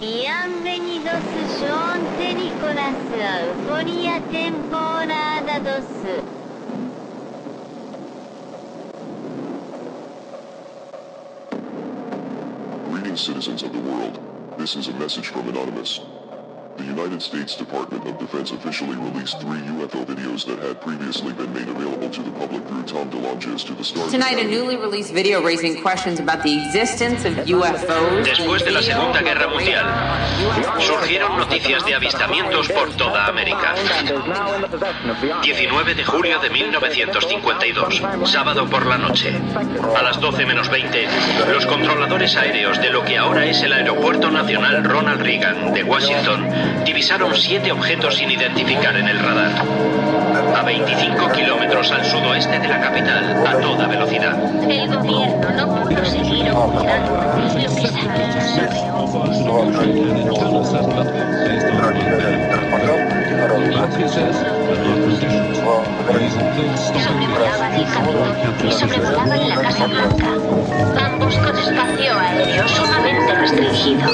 Bienvenidos Nicolas Euforia temporada 2 Greetings, citizens of the world. This is a message from Anonymous. The United States Department of Defense officially released three UFO videos that had previously been made available to the public through Tom DeLonges to the Star Tonight, a newly released video raising questions about the existence of UFOs. Después de la Segunda Guerra Mundial, surgieron noticias de avistamientos por toda América. 19 de julio de 1952, sábado por la noche. A las 12 menos 20, los controladores aéreos de lo que ahora es el Aeropuerto Nacional Ronald Reagan de Washington divisaron siete objetos sin identificar en el radar. A 25 kilómetros al sudoeste de la capital, a toda velocidad. El gobierno no pudo seguir ocultando lo que sabía sobre sobrevolaba el camino y sobrevolaban la Casa Blanca, ambos con espacio aéreo sumamente restringido.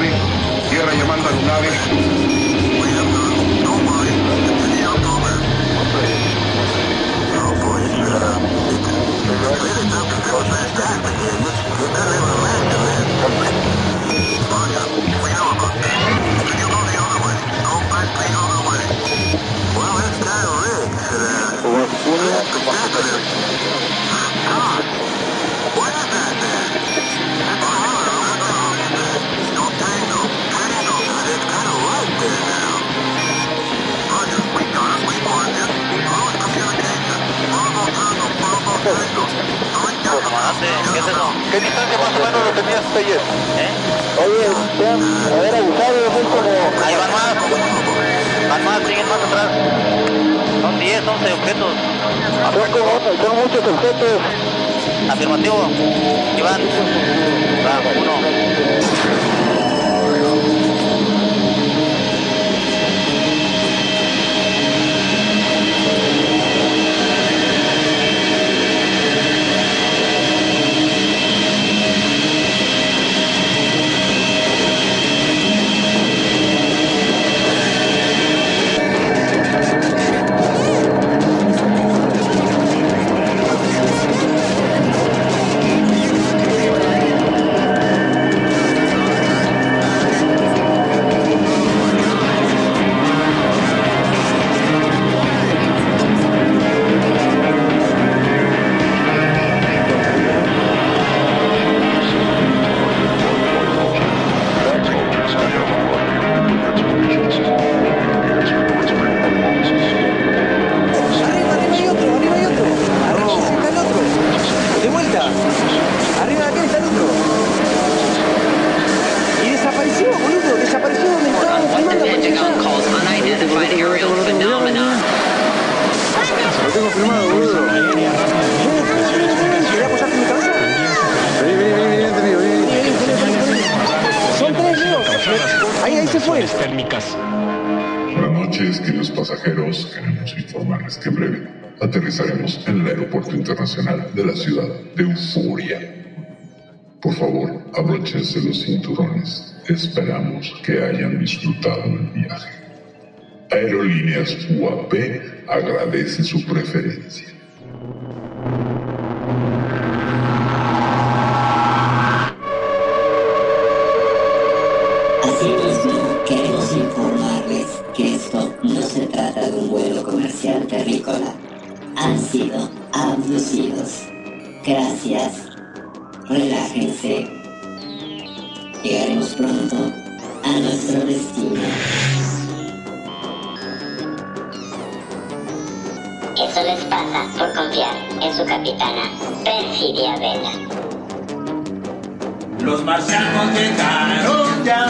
Llamando a Lunave, tierra llamando a Lunave. ¿Qué es eso? ¿Qué distancia más o menos lo tenías ayer? ¿Eh? Oye, te haber abusado, es como... Ahí van más. Van más, siguen más atrás. Son 10, 11 objetos. Son, como, son muchos objetos. Afirmativo. Iván. Uno. De la ciudad de Euforia. Por favor, abróchense los cinturones. Esperamos que hayan disfrutado del viaje. Aerolíneas UAP agradece su preferencia. Abducidos. Gracias. Relájense. Llegaremos pronto a nuestro destino. Eso les pasa por confiar en su capitana, Perfidia Vela. Los marcianos llegaron ya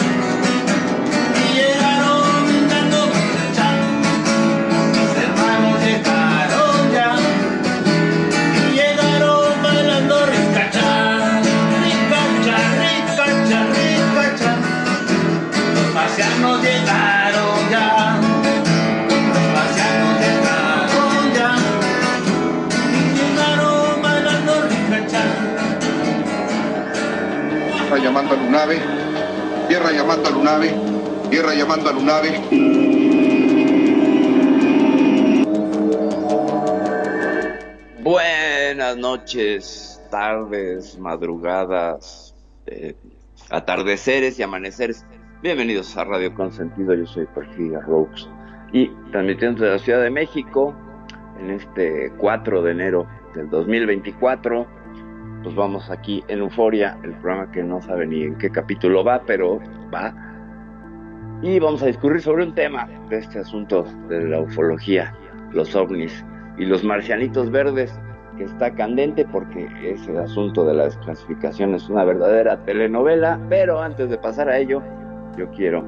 llamando a Lunave, tierra llamando a Lunave, tierra llamando a Lunave. Buenas noches, tardes, madrugadas, eh, atardeceres y amaneceres. Bienvenidos a Radio Consentido, yo soy Porfiria Rokes y transmitiendo desde la Ciudad de México en este 4 de enero del 2024. Pues vamos aquí en Euforia, el programa que no sabe ni en qué capítulo va, pero va. Y vamos a discurrir sobre un tema de este asunto de la ufología, los ovnis y los marcianitos verdes, que está candente porque ese asunto de la desclasificación es una verdadera telenovela. Pero antes de pasar a ello, yo quiero,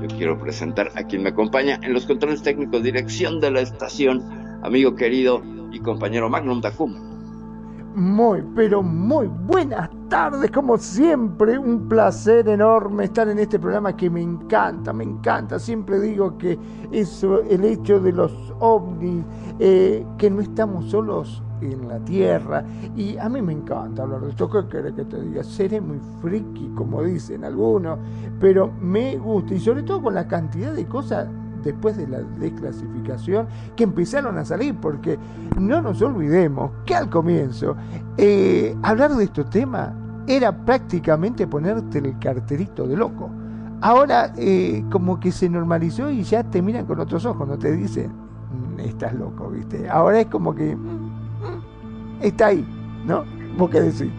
yo quiero presentar a quien me acompaña en los controles técnicos, dirección de la estación, amigo querido y compañero Magnum Tacum. Muy, pero muy buenas tardes, como siempre, un placer enorme estar en este programa que me encanta, me encanta. Siempre digo que eso, el hecho de los ovnis, eh, que no estamos solos en la Tierra, y a mí me encanta hablar de esto. ¿Qué querés que te diga? Seré muy friki, como dicen algunos, pero me gusta, y sobre todo con la cantidad de cosas después de la desclasificación que empezaron a salir, porque no nos olvidemos que al comienzo eh, hablar de estos temas era prácticamente ponerte el carterito de loco. Ahora eh, como que se normalizó y ya te miran con otros ojos, no te dicen, "Mm, estás loco, ¿viste? Ahora es como que "Mm, mm, está ahí, ¿no? ¿Vos qué decís?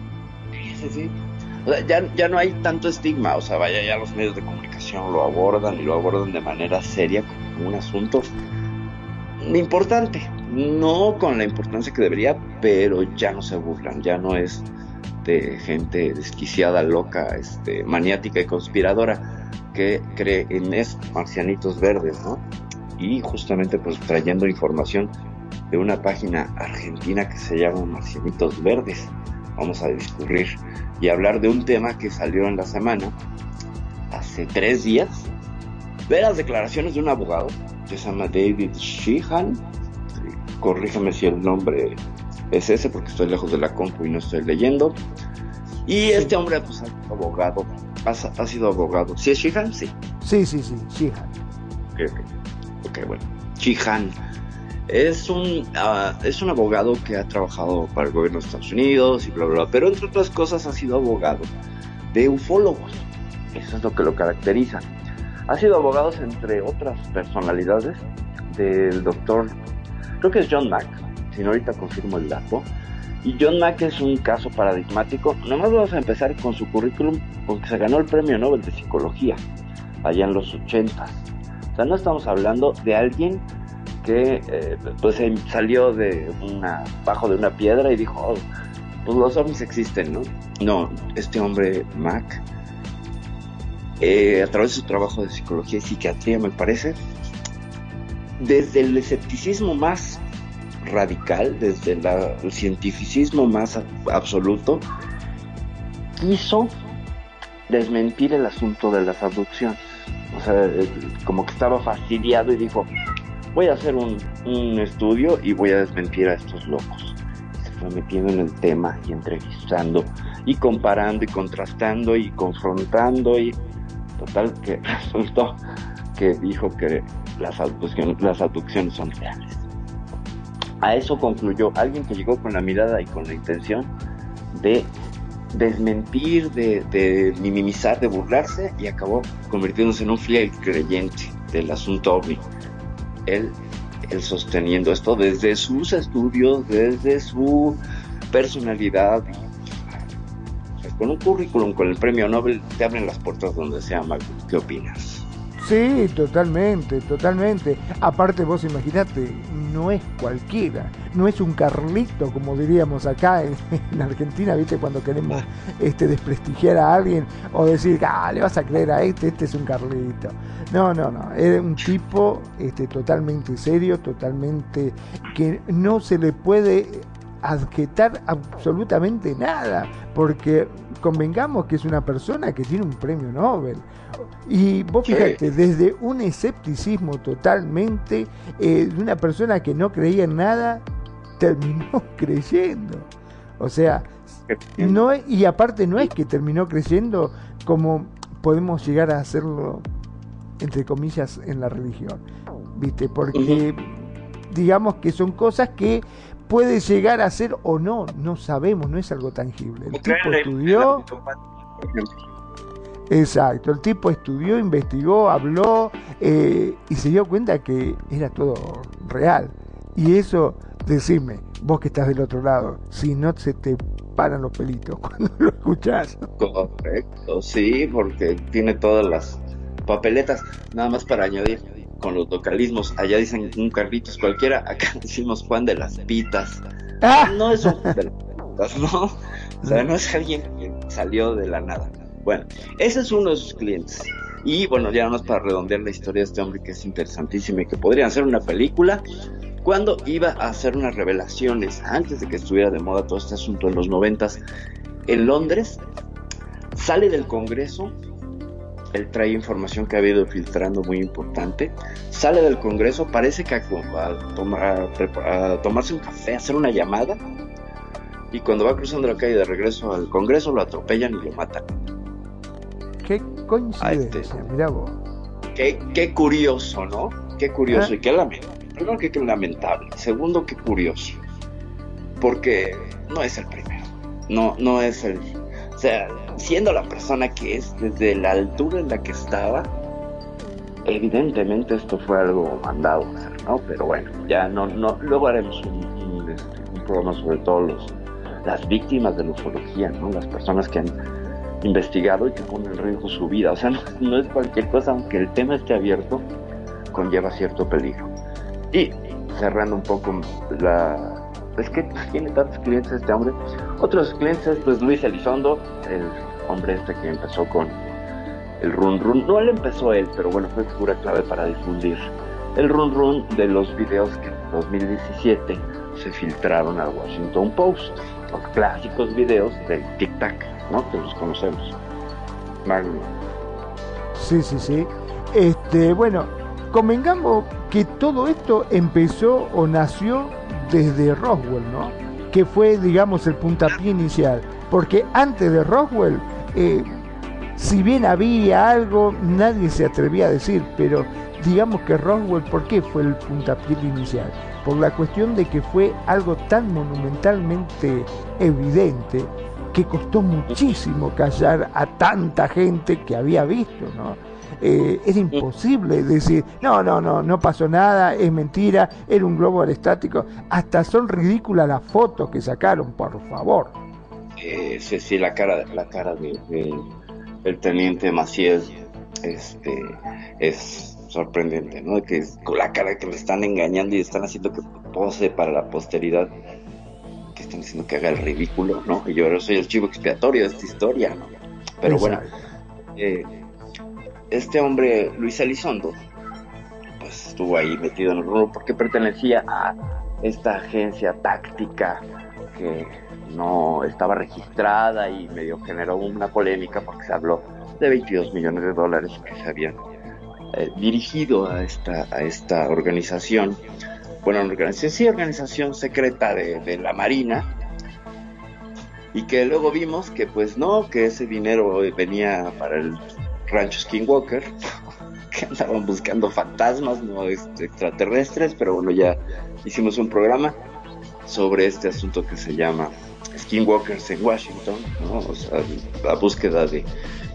Ya, ya no hay tanto estigma, o sea, vaya, ya los medios de comunicación lo abordan y lo abordan de manera seria un asunto importante, no con la importancia que debería, pero ya no se burlan, ya no es de gente desquiciada, loca, este, maniática y conspiradora que cree en estos marcianitos verdes, ¿no? Y justamente pues trayendo información de una página argentina que se llama Marcianitos Verdes. Vamos a discurrir y hablar de un tema que salió en la semana, hace tres días, de las declaraciones de un abogado que se llama David Sheehan. Corríjame si el nombre es ese porque estoy lejos de la compu y no estoy leyendo. Y este hombre pues, ha sido abogado, ha, ha sido abogado. ¿Sí es Sheehan? Sí. Sí, sí, sí, Sheehan. Ok, ok. Ok, bueno. Sheehan es un, ah, es un abogado que ha trabajado para el gobierno de Estados Unidos y bla, bla, bla, pero entre otras cosas ha sido abogado de ufólogos. Eso es lo que lo caracteriza. Ha sido abogado entre otras personalidades del doctor, creo que es John Mack, si no ahorita confirmo el dato. Y John Mack es un caso paradigmático. Nomás vamos a empezar con su currículum porque se ganó el premio Nobel de Psicología allá en los 80. O sea, no estamos hablando de alguien que eh, pues eh, salió de una bajo de una piedra y dijo oh, pues los ovnis existen no no este hombre Mac eh, a través de su trabajo de psicología y psiquiatría me parece desde el escepticismo más radical desde el cientificismo más absoluto quiso desmentir el asunto de las abducciones o sea como que estaba fastidiado y dijo voy a hacer un, estudio y voy a desmentir a estos locos. Se fue metiendo en el tema y entrevistando y comparando y contrastando y confrontando y total que resultó que dijo que las abducciones, las abducciones son reales. A eso concluyó alguien que llegó con la mirada y con la intención de desmentir, de, minimizar, de burlarse y acabó convirtiéndose en un fiel creyente del asunto ovni él, él sosteniendo esto desde sus estudios, desde su personalidad. Con un currículum, con el premio Nobel, te abren las puertas donde sea, Mago. ¿Qué opinas? Sí, totalmente, totalmente. Aparte vos imaginate, no es cualquiera, no es un Carlito, como diríamos acá en, en, Argentina, ¿viste? Cuando queremos este, desprestigiar a alguien o decir, ah, le vas a creer a este, este es un Carlito. No, no, no, era un tipo este, totalmente serio, totalmente que no se le puede adjetar absolutamente nada, porque convengamos que es una persona que tiene un premio Nobel. Y vos fíjate, desde un escepticismo totalmente, eh, de una persona que no creía en nada, terminó creyendo. O sea, no es- y aparte no es que terminó creciendo como podemos llegar a hacerlo entre comillas en la religión viste porque digamos que son cosas que puede llegar a ser o no no sabemos no es algo tangible el tipo estudió Exacto, el tipo estudió, investigó, habló eh, y se dio cuenta que era todo real. Y eso, decime, vos que estás del otro lado, si no se te paran los pelitos cuando lo escuchás. Correcto, sí, porque tiene todas las papeletas. Nada más para añadir con los localismos. Allá dicen un Carlitos cualquiera, acá decimos Juan de las Pitas. No es un Juan de las Pitas, ¿no? O sea, no es alguien que salió de la nada. Bueno, ese es uno de sus clientes. Y bueno, ya más para redondear la historia de este hombre que es interesantísima y que podrían ser una película, cuando iba a hacer unas revelaciones, antes de que estuviera de moda todo este asunto en los noventas, en Londres, sale del Congreso, él trae información que ha ido filtrando muy importante, sale del Congreso, parece que a, a tomar- a tomarse un café, a hacer una llamada, y cuando va cruzando la calle de regreso al Congreso lo atropellan y lo matan. Qué coincidencia, mirá vos. Qué, qué curioso, ¿no? Qué curioso y qué lamentable. Primero que qué lamentable. Segundo, qué curioso. Porque no es el primero. No, no es el. O sea, siendo la persona que es, desde la altura en la que estaba, evidentemente esto fue algo mandado ¿no? Pero bueno, ya no, no, luego haremos un, un, este, un sobre todos los las víctimas de la ufología, ¿no? Las personas que han investigado y que ponen en riesgo su vida. O sea, no, no es cualquier cosa, aunque el tema esté abierto, conlleva cierto peligro. Y cerrando un poco la... Es que tiene tantos clientes este hombre. Otros clientes, pues Luis Elizondo, el hombre este que empezó con el run run. No él empezó él, pero bueno, fue figura clave para difundir el run run de los videos que en 2017 se filtraron al Washington Post. Los clásicos videos del Tic Tac, ¿no? Que los conocemos. Magno. Sí, sí, sí. Este, bueno, convengamos que todo esto empezó o nació desde Roswell, ¿no? Que fue, digamos, el puntapié inicial. Porque antes de Roswell, eh, si bien había algo, nadie se atrevía a decir, pero digamos que Roswell, ¿por qué fue el puntapié inicial? Por la cuestión de que fue algo tan monumentalmente evidente que costó muchísimo callar a tanta gente que había visto, ¿no? Eh, era imposible decir, no, no, no, no pasó nada, es mentira, era un globo aerostático. Hasta son ridículas las fotos que sacaron, por favor. Eh, sí, sí, la cara, la cara de, de- el teniente Maciel este, es sorprendente, ¿no? Que es con la cara que le están engañando y están haciendo que pose para la posteridad, que están diciendo que haga el ridículo, ¿no? Y yo ahora soy el chivo expiatorio de esta historia, ¿no? Pero bueno, eh, este hombre, Luis Elizondo, pues estuvo ahí metido en el rubro porque pertenecía a esta agencia táctica que no estaba registrada y medio generó una polémica porque se habló de 22 millones de dólares que se habían eh, dirigido a esta, a esta organización, bueno, organización, sí, organización secreta de, de la Marina, y que luego vimos que pues no, que ese dinero venía para el rancho Skinwalker, que andaban buscando fantasmas, no este, extraterrestres, pero bueno, ya hicimos un programa sobre este asunto que se llama Skinwalkers en Washington, la búsqueda de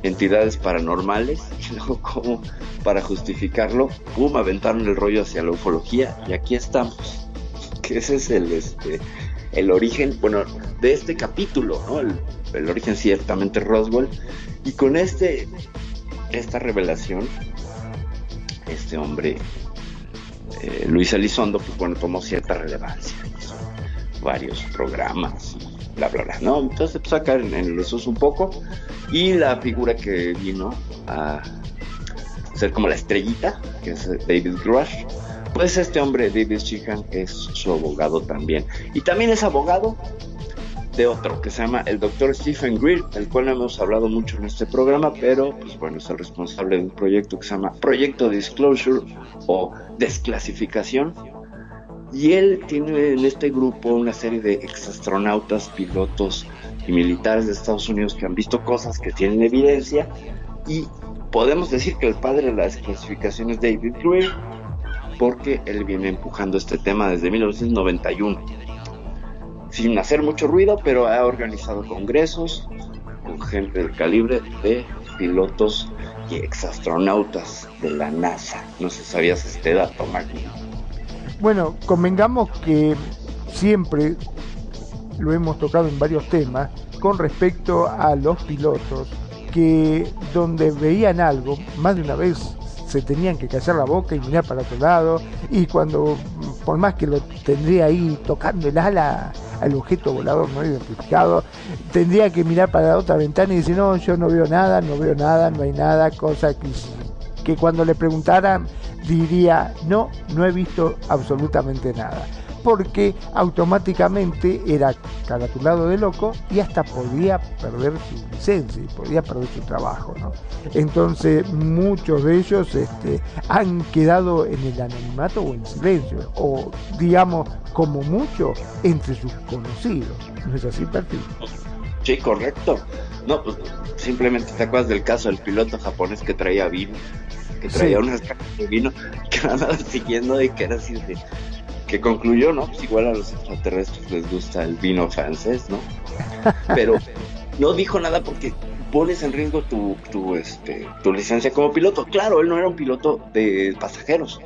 entidades paranormales y luego como para justificarlo, pum, aventaron el rollo hacia la ufología y aquí estamos. Ese es el este el origen, bueno, de este capítulo, el origen ciertamente Roswell. Y con este esta revelación este hombre eh, Luis Elizondo pues bueno tomó cierta relevancia hizo varios programas y bla bla bla no entonces empezó a caer en, en el un poco. Y la figura que vino a ser como la estrellita que es David Grush pues este hombre David Sheehan es su abogado también. Y también es abogado de otro que se llama el doctor Stephen Greer, del cual no hemos hablado mucho en este programa, pero pues bueno, es el responsable de un proyecto que se llama Proyecto Disclosure o Desclasificación, Y él tiene en este grupo una serie de exastronautas, pilotos y militares de Estados Unidos que han visto cosas que tienen evidencia. Y podemos decir que el padre de las clasificaciones es David Greer porque él viene empujando este tema desde 1991 sin hacer mucho ruido pero ha organizado congresos con gente del calibre de pilotos y exastronautas de la NASA. No sé si sabías este dato Magno bueno convengamos que siempre lo hemos tocado en varios temas con respecto a los pilotos que donde veían algo, más de una vez se tenían que callar la boca y mirar para otro lado y cuando por más que lo tendría ahí tocando el ala al objeto volador no identificado tendría que mirar para la otra ventana y decir no yo no veo nada no veo nada no hay nada cosa que, que cuando le preguntaran diría no no he visto absolutamente nada porque automáticamente era caratulado de loco y hasta podía perder su licencia y podía perder su trabajo. ¿no? Entonces muchos de ellos este, han quedado en el anonimato o en silencio, o digamos como mucho entre sus conocidos. ¿No es así, Perfil? Sí, correcto. No, pues simplemente te acuerdas del caso del piloto japonés que traía vino, que traía sí. unas cajas de vino que andaba siguiendo y que era así de que concluyó, ¿no? Pues igual a los extraterrestres les gusta el vino francés, ¿no? Pero no dijo nada porque pones en riesgo tu, tu, este, tu licencia como piloto. Claro, él no era un piloto de pasajeros.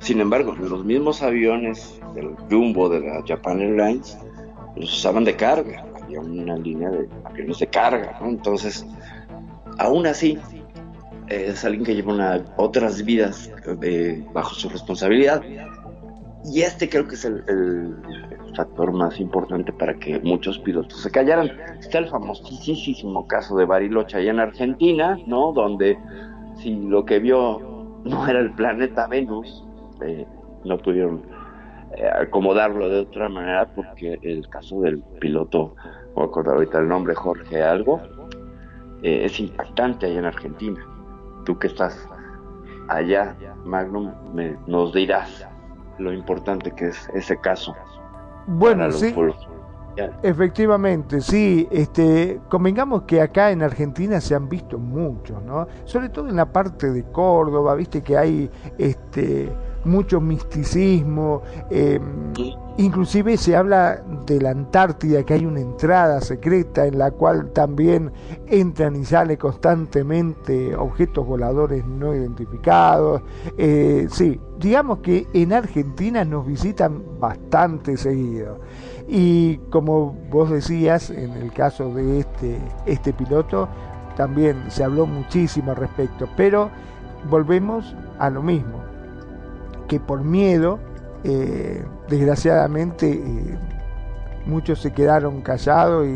Sin embargo, los mismos aviones del Jumbo de la Japan Airlines los usaban de carga. Una línea de aviones de carga, ¿no? Entonces, aún así, es alguien que lleva una, otras vidas eh, bajo su responsabilidad y este creo que es el, el, factor más importante para que muchos pilotos se callaran. Está el famosísimo caso de Bariloche allá en Argentina, ¿no? Donde si lo que vio no era el planeta Venus, eh, no pudieron eh, acomodarlo de otra manera porque el caso del piloto, voy a acordar ahorita el nombre, Jorge Algo, eh, es impactante allá en Argentina. Tú que estás allá, Magnum, me, nos dirás lo importante que es ese caso. Bueno, sí. Efectivamente, sí, este, convengamos que acá en Argentina se han visto muchos, ¿no? Sobre todo en la parte de Córdoba, viste que hay este mucho misticismo, eh, inclusive se habla de la Antártida, que hay una entrada secreta en la cual también entran y salen constantemente objetos voladores no identificados. Eh, sí, digamos que en Argentina nos visitan bastante seguido. Y como vos decías, en el caso de este, este piloto, también se habló muchísimo al respecto, pero volvemos a lo mismo que por miedo, eh, desgraciadamente, eh, muchos se quedaron callados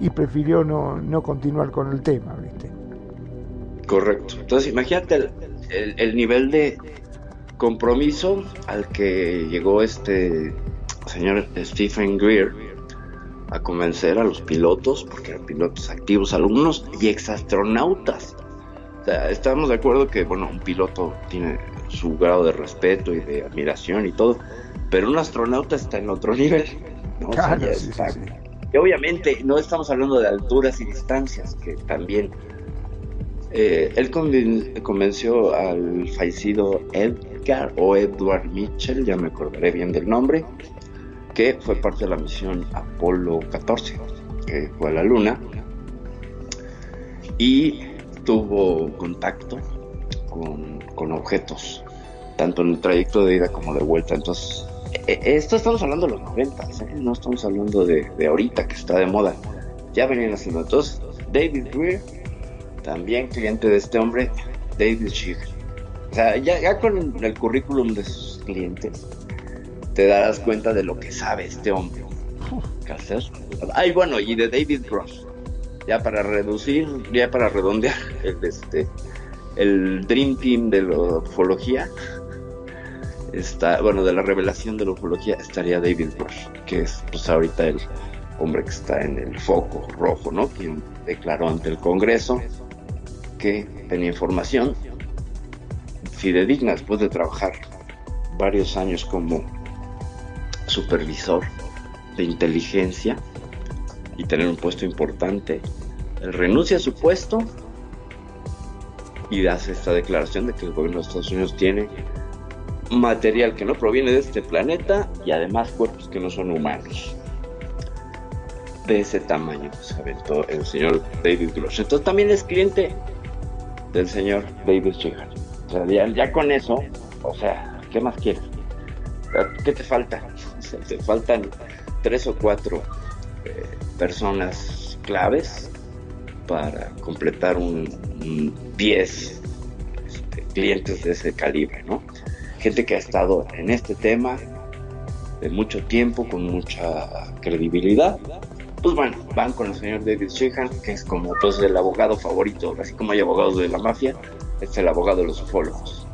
y, prefirió no, no, continuar con el tema, ¿viste? Correcto. Entonces, imagínate el, el, el, nivel de compromiso al que llegó este señor Stephen Greer a convencer a los pilotos, porque eran pilotos activos, alumnos y exastronautas. O sea, estamos de acuerdo que, bueno, un piloto tiene su grado de respeto y de admiración y todo, pero un astronauta está en otro nivel, ¿no? Claro, o sea, sí, está, sí, sí. Y obviamente no estamos hablando de alturas y distancias, que también eh, él conven convenció al fallecido Edgar o Edward Mitchell, ya me acordaré bien del nombre, que fue parte de la misión Apolo 14, que fue a la Luna, y tuvo contacto con, con objetos, tanto en el trayecto de ida como de vuelta. Entonces, eh, esto estamos hablando de los 90, ¿eh? no estamos hablando de, de, ahorita que está de moda. Ya venían haciendo. Entonces, David Greer, también cliente de este hombre, David Schick. O sea, ya, ya con el currículum de sus clientes, te darás cuenta de lo que sabe este hombre. ¿Qué hacer? Ay, bueno, y de David Gross. Ya para reducir, ya para redondear el, este, el Dream Team de la ufología, está, bueno, de la revelación de la ufología estaría David Gross, que es pues ahorita el hombre que está en el foco rojo, ¿no? Quien declaró ante el Congreso que tenía información fidedigna después de trabajar varios años como supervisor de inteligencia y tener un puesto importante. Él renuncia a su puesto y hace esta declaración de que el gobierno de Estados Unidos tiene material que no proviene de este planeta y además cuerpos que no son humanos. De ese tamaño se aventó el señor David Grosh. Entonces también es cliente del señor David Sheehan. O sea, ya, con eso, o sea, ¿qué más quieres? ¿Qué te falta? Te faltan tres o cuatro eh, personas claves para completar un, un 10 este, clientes de ese calibre, ¿no? Gente que ha estado en este tema de mucho tiempo, con mucha credibilidad. Pues bueno, van con el señor David Sheehan, que es como pues el abogado favorito, así como hay abogados de la mafia, es el abogado de los ufólogos.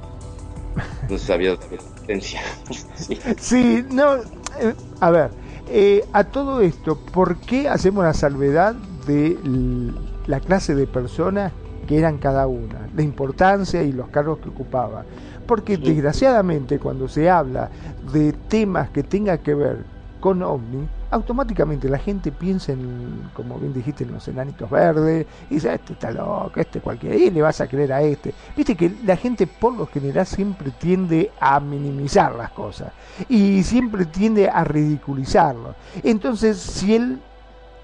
No sabía de existencia. sí. Sí, no, eh, a ver, eh, a todo esto, ¿por qué hacemos la salvedad de la clase de personas que eran cada una, la importancia y los cargos que ocupaba? Porque desgraciadamente cuando se habla de temas que tenga que ver con ovni, automáticamente la gente piensa en, como bien dijiste, en los enanitos verdes, y dice, este está loco, este cualquiera, y le vas a creer a este. Viste que la gente por lo general siempre tiende a minimizar las cosas, y siempre tiende a ridiculizarlo. Entonces, si él,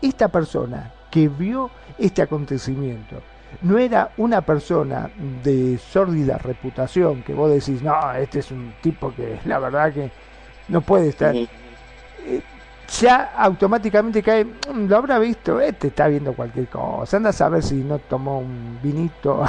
esta persona que vio este acontecimiento, no era una persona de sórdida reputación, que vos decís, no, este es un tipo que la verdad que no puede estar eh, ya automáticamente cae, "Mm, lo habrá visto, este está viendo cualquier cosa, anda a saber si no tomó un vinito,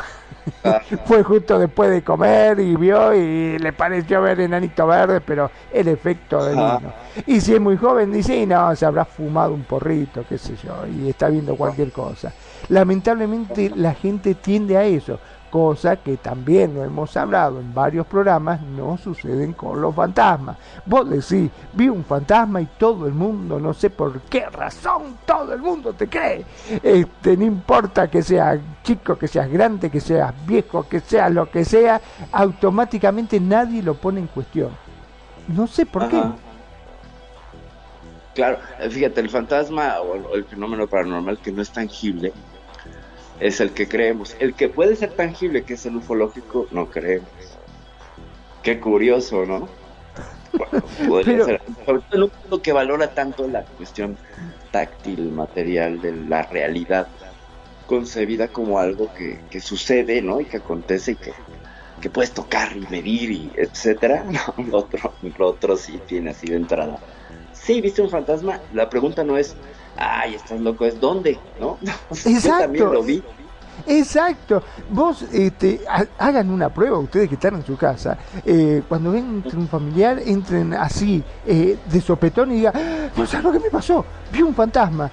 fue justo después de comer y vio y le pareció ver enanito verde, pero el efecto del vino. Y si es muy joven, dice, "Y no, se habrá fumado un porrito, qué sé yo, y está viendo cualquier cosa. Lamentablemente la gente tiende a eso, cosa que también lo hemos hablado en varios programas, no suceden con los fantasmas. Vos decís, vi un fantasma y todo el mundo, no sé por qué razón, todo el mundo te cree. Este, no importa que seas chico, que seas grande, que seas viejo, que seas lo que sea, automáticamente nadie lo pone en cuestión. No sé por qué. Claro, fíjate, el fantasma o el fenómeno paranormal que no es tangible es el que creemos. El que puede ser tangible, que es el ufológico, no creemos. Qué curioso, ¿no? Bueno, podría Pero- ser. Sobre todo en un mundo que valora tanto la cuestión táctil, material de la realidad, concebida como algo que, que sucede, ¿no? Y que acontece y que, que puedes tocar y medir y etcétera. No, lo otro, lo otro sí tiene así de entrada. Sí, viste un fantasma. La pregunta no es, ay, estás loco, es dónde, ¿no? Yo también lo vi. Exacto. Vos este, ha- hagan una prueba, ustedes que están en su casa. eh, cuando ven un familiar, entren así, eh, de sopetón y digan, "Ah, ¿no sabes lo que me pasó? Vi un fantasma.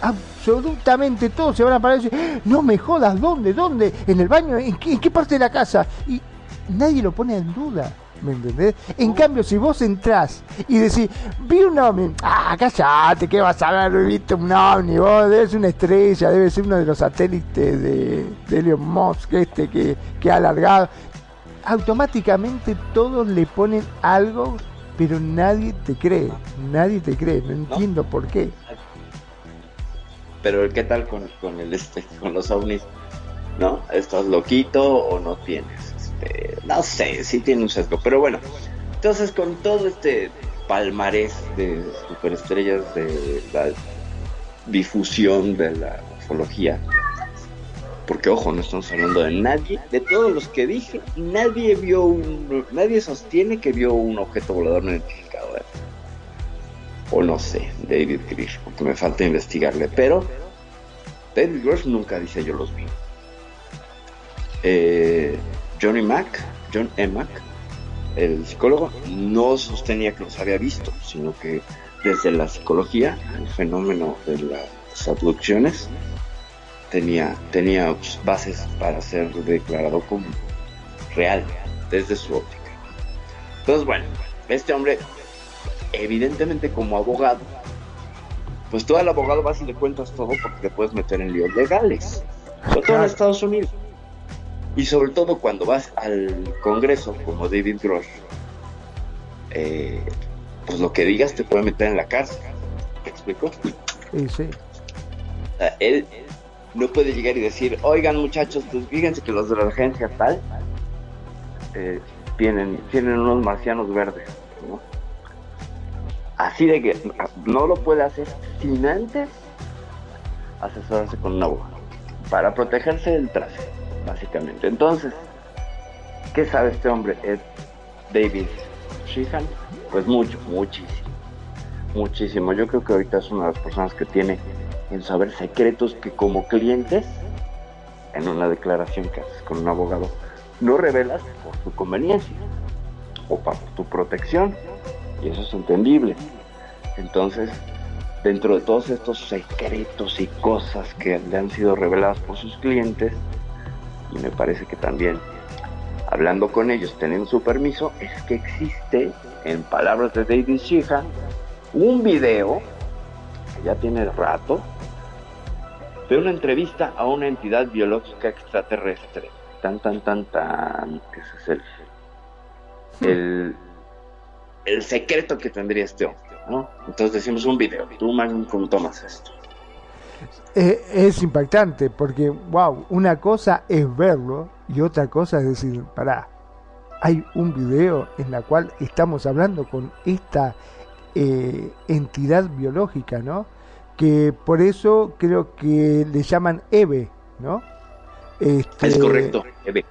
Absolutamente todos se van a parar y decir, "Ah, no me jodas, ¿dónde? ¿Dónde? ¿En el baño? ¿En qué, en qué parte de la casa? Y nadie lo pone en duda. ¿Me entendés? En cambio, si vos entrás y decís, vi un ovni, ah, callate, ¿qué vas a ver? ¿Viste un ovni? Vos debes ser una estrella, debe ser uno de los satélites de, de Elon Musk, este que, que ha alargado. Automáticamente todos le ponen algo, pero nadie te cree, nadie te cree, no entiendo por qué. Pero ¿qué tal con, con el este, con los ovnis? ¿No? ¿Estás loquito o no tienes? Este, no sé, sí tiene un sesgo. Pero bueno, entonces con todo este palmarés de superestrellas de la difusión de la ufología, porque ojo, no estamos hablando de nadie, de todos los que dije, nadie vio un, nadie sostiene que vio un objeto volador no identificado. ¿eh? O no sé, David Grish, porque me falta investigarle, pero David Grosh nunca dice yo los vi. Eh, Johnny Mack, John E. Mack, el psicólogo, no sostenía que los había visto, sino que desde la psicología, el fenómeno de las abducciones, tenía, tenía bases para ser declarado como real desde su óptica. Entonces, bueno, este hombre, evidentemente como abogado, pues tú al abogado vas y le cuentas todo porque te puedes meter en líos legales, sobre todo en Estados Unidos. Y sobre todo cuando vas al Congreso como David Grosh, eh, pues lo que digas te puede meter en la cárcel. ¿Me explico? Sí. O sea, él no puede llegar y decir, oigan muchachos, pues fíjense que los de la agencia tal eh, tienen, tienen unos marcianos verdes. ¿no? Así de que no lo puede hacer sin antes asesorarse con un abogado para protegerse del traje, básicamente. Entonces, ¿qué sabe este hombre? Ed David Sheehan? Pues mucho, muchísimo, muchísimo. Yo creo que ahorita es una de las personas que tiene en saber secretos que como clientes, en una declaración que haces con un abogado, no revelas por tu conveniencia o para tu protección. Y eso es entendible. Entonces, dentro de todos estos secretos y cosas que le han sido reveladas por sus clientes, y me parece que también hablando con ellos, teniendo su permiso, es que existe, en palabras de David Sheehan, un video que ya tiene rato de una entrevista a una entidad biológica extraterrestre. Tan, tan, tan, tan. Ese es el, el, el secreto que tendría este hombre, ¿no? Entonces decimos un video. Tú, Magnum, ¿cómo tomas esto? Eh, es impactante porque, wow, una cosa es verlo y otra cosa es decir, pará, hay un video en la cual estamos hablando con esta eh, entidad biológica, ¿no? Que por eso creo que le llaman EVE, ¿no? Este, es correcto, EVE.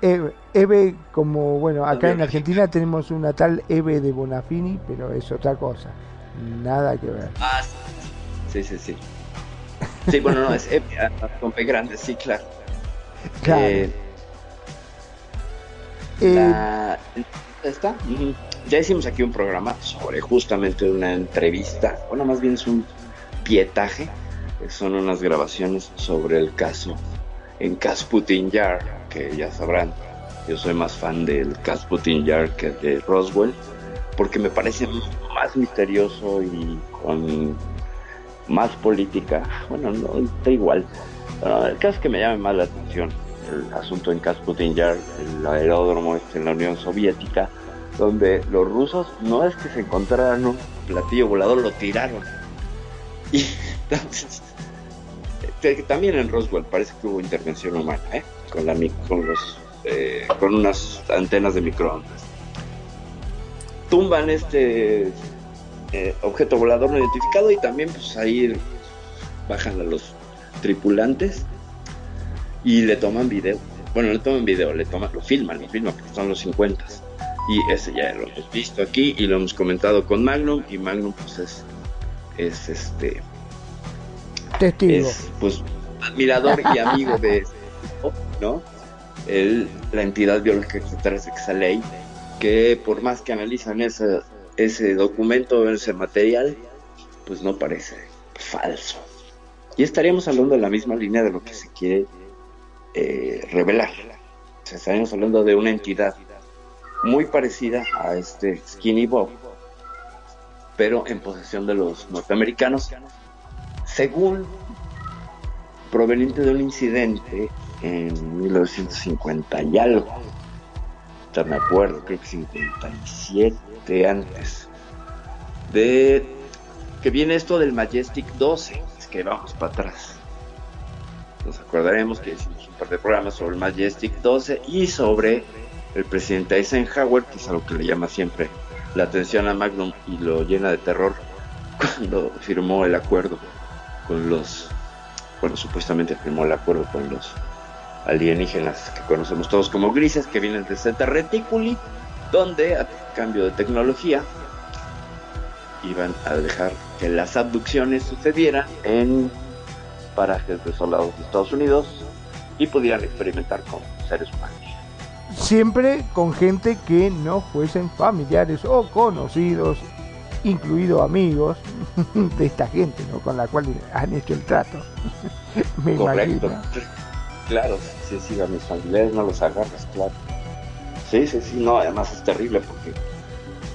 Eve, Eve, como bueno, acá en Argentina tenemos una tal Eve de Bonafini, pero es otra cosa, nada que ver. Ah, sí, sí, sí. Sí, bueno, no, es Eve, con P grande, sí, claro. Claro. Eh, la, ¿Está? Ya hicimos aquí un programa sobre justamente una entrevista, bueno, más bien es un pietaje, son unas grabaciones sobre el caso en Casputin Yard, que ya sabrán, yo soy más fan del Casputin Yard que de Roswell, porque me parece más misterioso y con más política. Bueno, no está igual. Pero el caso que me llame más la atención, el asunto en Kasputin Yar, el aeródromo este en la Unión Soviética, donde los rusos no es que se encontraran un platillo volador, lo tiraron. Y entonces, también en Roswell parece que hubo intervención humana, ¿eh? con, la, con, los, eh, con unas antenas de microondas. Tumban este eh, objeto volador no identificado y también pues ahí bajan a los tripulantes y le toman video. Bueno, le toman video, le toman, lo filman, lo filman porque son los 50. Y ese ya lo hemos visto aquí y lo hemos comentado con Magnum y Magnum pues es, es este testigo. Es, pues admirador y amigo de ¿no? El, la entidad biológica extraterrestre Xalei, que por más que analizan ese, ese documento, ese material, pues no parece falso. Y estaríamos hablando de la misma línea de lo que se quiere eh, revelar. O sea, estaríamos hablando de una entidad muy parecida a este Skinny Bob, pero en posesión de los norteamericanos, según proveniente de un incidente en 1950 y algo. Ya me acuerdo, creo que 57 antes. De que viene esto del Majestic 12, es que vamos para atrás. Nos acordaremos que hicimos un par de programas sobre el Majestic 12 y sobre el presidente Eisenhower, que es algo que le llama siempre la atención a Magnum y lo llena de terror cuando firmó el acuerdo con los, bueno, supuestamente firmó el acuerdo con los alienígenas que conocemos todos como grises, que vienen de Zeta Reticuli, donde cambio de tecnología iban a dejar que las abducciones sucedieran en parajes desolados de Estados Unidos y pudieran experimentar con seres humanos. Siempre con gente que no fuesen familiares o conocidos, incluidos amigos de esta gente ¿no? con la cual han hecho el trato. Me Correcto. imagino. Claro, sí, sí, a mis familiares no los agarras, claro. Sí, sí, sí, no, además es terrible porque,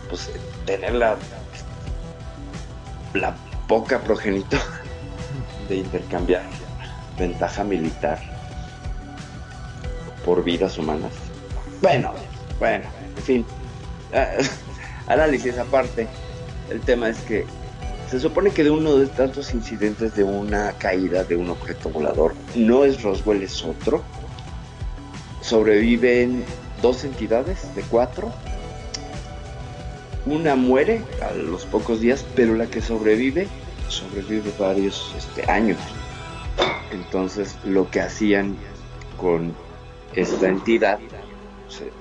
pues, tener la, la poca progenitor de intercambiar ventaja militar por vidas humanas. Bueno, bueno, en fin. análisis aparte. El tema es que se supone que de uno de tantos incidentes de una caída de un objeto volador, no es Roswell, es otro. Sobreviven dos entidades de cuatro. Una muere a los pocos días, pero la que sobrevive, sobrevive varios este, años. Entonces lo que hacían con esta entidad,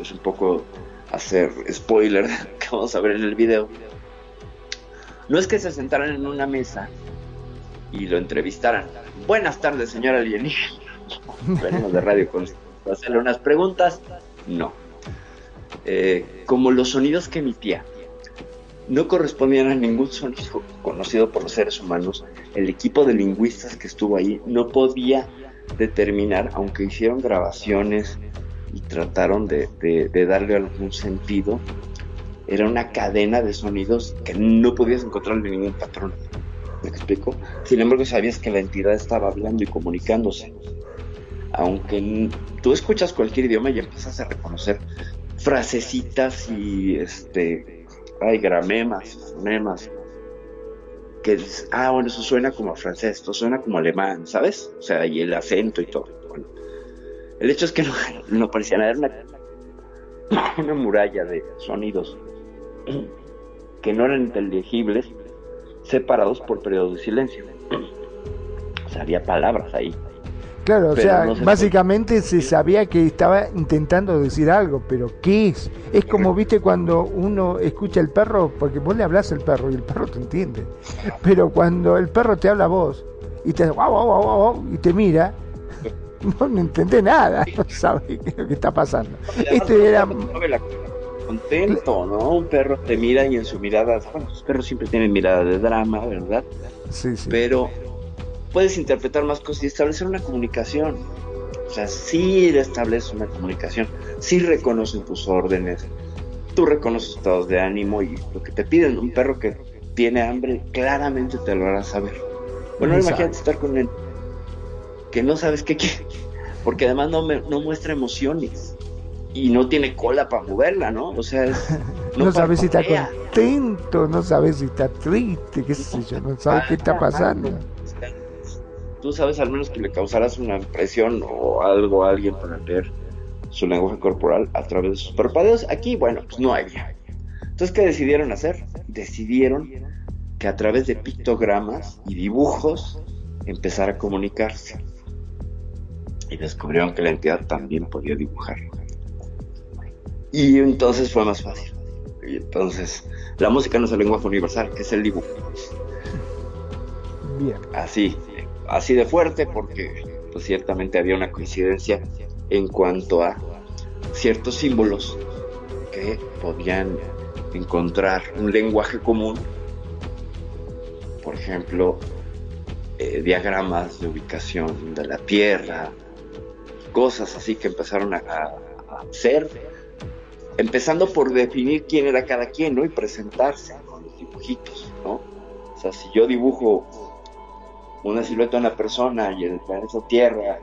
es un poco hacer spoiler que vamos a ver en el video, no es que se sentaran en una mesa y lo entrevistaran. Buenas tardes, señora alienígena. Venimos de radio con hacerle unas preguntas. No. Eh, como los sonidos que emitía no correspondían a ningún sonido conocido por los seres humanos, el equipo de lingüistas que estuvo ahí no podía determinar, aunque hicieron grabaciones y trataron de, darle algún sentido, era una cadena de sonidos que no podías encontrarle ningún patrón. ¿Me explico? Sin embargo, sabías que la entidad estaba hablando y comunicándose. Aunque tú escuchas cualquier idioma y empiezas a reconocer frasecitas y este hay gramemas, fonemas que dices, ah, bueno, eso suena como francés, esto suena como alemán, ¿sabes? O sea, y el acento y todo. Bueno, el hecho es que no, no parecía nada, era una, una muralla de sonidos que no eran inteligibles, separados por periodos de silencio. O sea, había palabras ahí. Claro, o sea, básicamente se sabía que estaba intentando decir algo, pero ¿qué es? Es como, viste, cuando uno escucha el perro, porque vos le hablas al perro y el perro te entiende, pero cuando el perro te habla a vos y te, y te mira, no, no entendés nada, no sabes qué es lo que está pasando. Este era contento, ¿no? Un perro te mira y en su mirada, bueno, los perros siempre tienen mirada de drama, ¿verdad? Sí, sí. Pero puedes interpretar más cosas y establecer una comunicación. O sea, sí establece una comunicación, sí reconocen tus órdenes, tú reconoces estados de ánimo y lo que te piden, un perro que tiene hambre, claramente te lo hará saber. Bueno, imagínate estar con él que no sabes qué quiere, porque además no, me, no muestra emociones y no tiene cola para moverla, ¿no? O sea, no, sabes si está contento, no sabes si está triste, qué sé yo, no sabes qué está pasando. Tú sabes al menos que le causarás una impresión o algo a alguien para leer su lenguaje corporal a través de sus parpadeos. Aquí, bueno, pues no había. Entonces, ¿qué decidieron hacer? Decidieron que a través de pictogramas y dibujos empezar a comunicarse. Y descubrieron que la entidad también podía dibujar. Y entonces fue más fácil. Y entonces, la música no es el lenguaje universal, es el dibujo. Bien. Así, así de fuerte, porque pues, ciertamente había una coincidencia en cuanto a ciertos símbolos que podían encontrar un lenguaje común. Por ejemplo, eh, diagramas de ubicación de la Tierra, cosas así que empezaron a, a ser empezando por definir quién era cada quien, ¿no? Y presentarse con los dibujitos, ¿no? O sea, si yo dibujo una silueta de una persona y el planeta Tierra,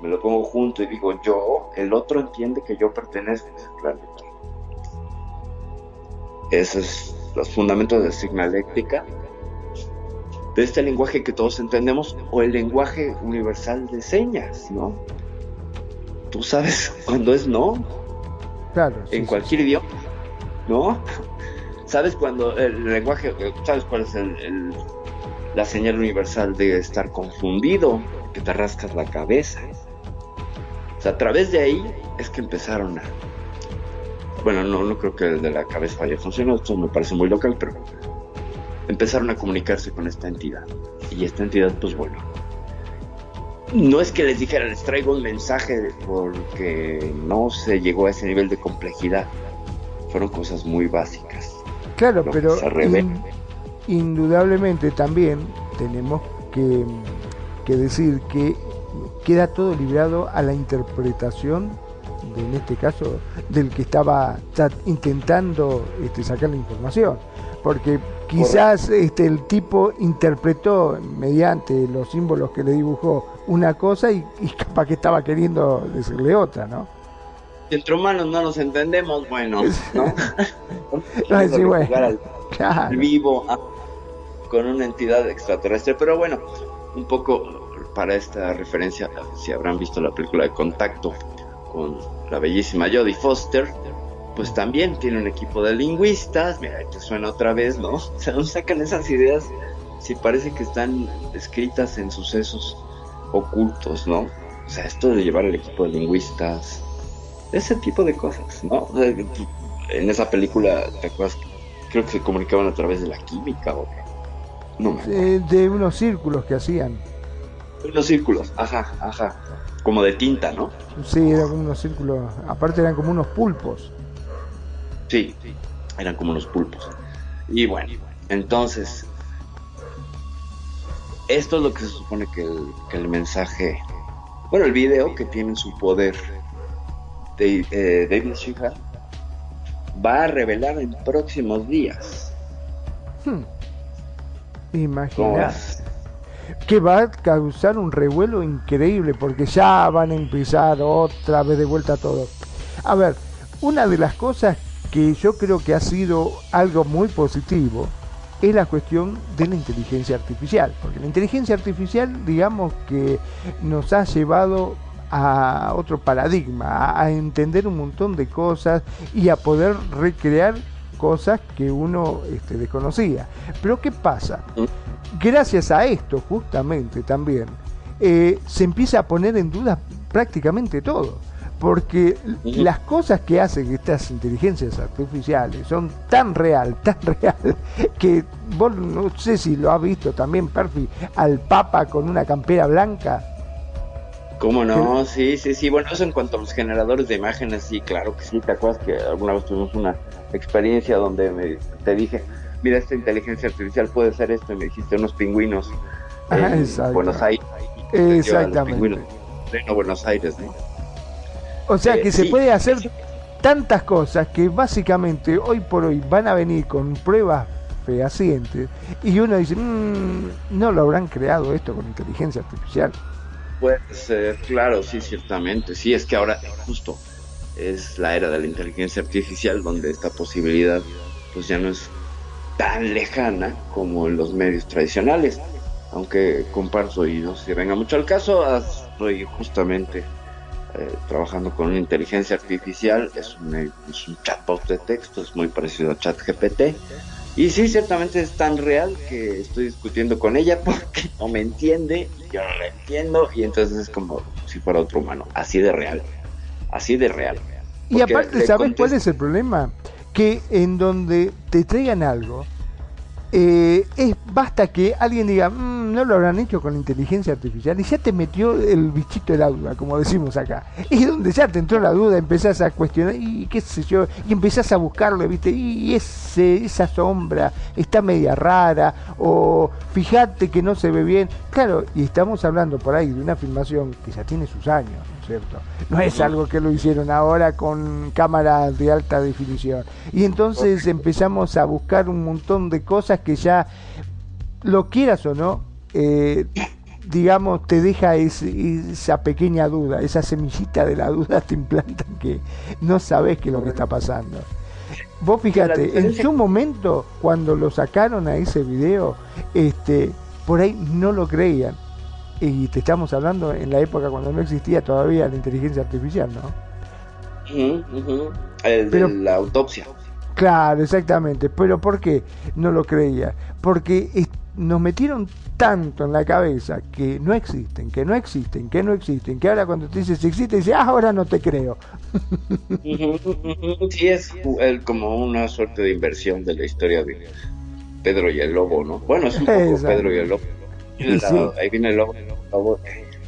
me lo pongo junto y digo yo, el otro entiende que yo pertenezco a ese planeta. Esos es los fundamentos de signaléctica, de este lenguaje que todos entendemos, o el lenguaje universal de señas, ¿no? Tú sabes cuándo es no, en cualquier idioma, ¿no? ¿Sabes cuando el lenguaje, sabes cuál es la señal universal de estar confundido, que te rascas la cabeza? O sea, a través de ahí es que empezaron a... Bueno, no, no creo que el de la cabeza vaya a funcionar, esto me parece muy local, pero empezaron a comunicarse con esta entidad. Y esta entidad, pues bueno, no es que les dijera, les traigo un mensaje porque no se llegó a ese nivel de complejidad. Fueron cosas muy básicas. Claro, pero indudablemente también tenemos que, que, decir que queda todo librado a la interpretación, de, en este caso, del que estaba intentando este, sacar la información. Porque quizás este, el tipo interpretó mediante los símbolos que le dibujó una cosa y, capaz que estaba queriendo decirle otra, ¿no? entre humanos no nos entendemos, bueno, ¿no? Ay, sí, bueno. Al Claro. vivo ah, con una entidad extraterrestre, pero bueno, un poco para esta referencia, si habrán visto la película de Contacto con la bellísima Jodie Foster, pues también tiene un equipo de lingüistas, mira, te suena otra vez, ¿no? O sea, ¿dónde sacan esas ideas si parece que están escritas en sucesos ocultos, ¿no? O sea, esto de llevar el equipo de lingüistas, ese tipo de cosas, ¿no? O sea, en esa película, ¿te acuerdas? Creo que se comunicaban a través de la química o no. Eh, de unos círculos que hacían. Unos círculos, ajá, ajá. Como de tinta, ¿no? Sí, eran como unos círculos. Aparte eran como unos pulpos. Sí, eran como unos pulpos. Y bueno, entonces, esto es lo que se supone que el, que el mensaje, bueno, el video que tiene en su poder de, eh, David Sheehan va a revelar en próximos días. Hmm. ¿Cómo Imagina. ves? Que va a causar un revuelo increíble porque ya van a empezar otra vez de vuelta todo. A ver, una de las cosas que yo creo que ha sido algo muy positivo es la cuestión de la inteligencia artificial. Porque la inteligencia artificial, digamos que nos ha llevado a otro paradigma, a entender un montón de cosas y a poder recrear cosas que uno este, desconocía. Pero ¿qué pasa? Gracias a esto justamente también eh, se empieza a poner en duda prácticamente todo. Porque las cosas que hacen estas inteligencias artificiales son tan real, tan real, que vos no sé si lo has visto también, Perfi, al Papa con una campera blanca. ¿Cómo no? Sí, sí, sí. Bueno, eso en cuanto a los generadores de imágenes, sí, claro que sí. ¿Te acuerdas que alguna vez tuvimos una experiencia donde me- te dije, mira, esta inteligencia artificial puede ser esto, y me dijiste unos pingüinos en exacto. Buenos Aires. Exactamente. En Buenos Aires, ¿no? O sea Eh, que se sí. puede hacer tantas cosas que básicamente hoy por hoy van a venir con pruebas fehacientes y uno dice, "Mm, no lo habrán creado esto con inteligencia artificial. Puede ser, claro, sí, ciertamente. Sí, es que ahora justo es la era de la inteligencia artificial donde esta posibilidad pues ya no es tan lejana como en los medios tradicionales. Aunque comparto y no sé si venga mucho al caso, estoy justamente eh, trabajando con una inteligencia artificial, es un, es un chatbot de texto, es muy parecido a ChatGPT. Y sí, ciertamente es tan real que estoy discutiendo con ella porque no me entiende, yo no la entiendo, y entonces es como si fuera otro humano, así de real, así de real. Y aparte, ¿sabes cuál es el problema? Que en donde te traigan algo, eh, es basta que alguien diga, "Mm, no lo habrán hecho con inteligencia artificial, y ya te metió el bichito de la duda, como decimos acá. Y donde ya te entró la duda, empezás a cuestionar, y qué sé yo, y empezás a buscarle, ¿viste? Y ese, esa sombra está media rara, o fíjate que no se ve bien. Claro, y estamos hablando por ahí de una filmación que ya tiene sus años, ¿no es cierto? No es algo que lo hicieron ahora con cámaras de alta definición. Y entonces empezamos a buscar un montón de cosas que ya, lo quieras o no, eh, digamos, te deja esa pequeña duda, esa semillita de la duda te implantan que no sabes qué es lo que está pasando. Vos fíjate, en su momento, cuando lo sacaron a ese video, este, por ahí no lo creían. Y te estamos hablando en la época cuando no existía todavía la inteligencia artificial, ¿no? Ujú. El Pero- de la autopsia. Claro, exactamente. Pero ¿por qué no lo creía? Porque nos metieron tanto en la cabeza que no existen, que no existen, que no existen, que ahora cuando te dices existe, dices, ah, ahora no te creo. Sí, es como una suerte de inversión de la historia de Pedro y el Lobo, ¿no? Bueno, es un poco. Pedro y el Lobo. Sí, La- sí. Ahí viene el Lobo,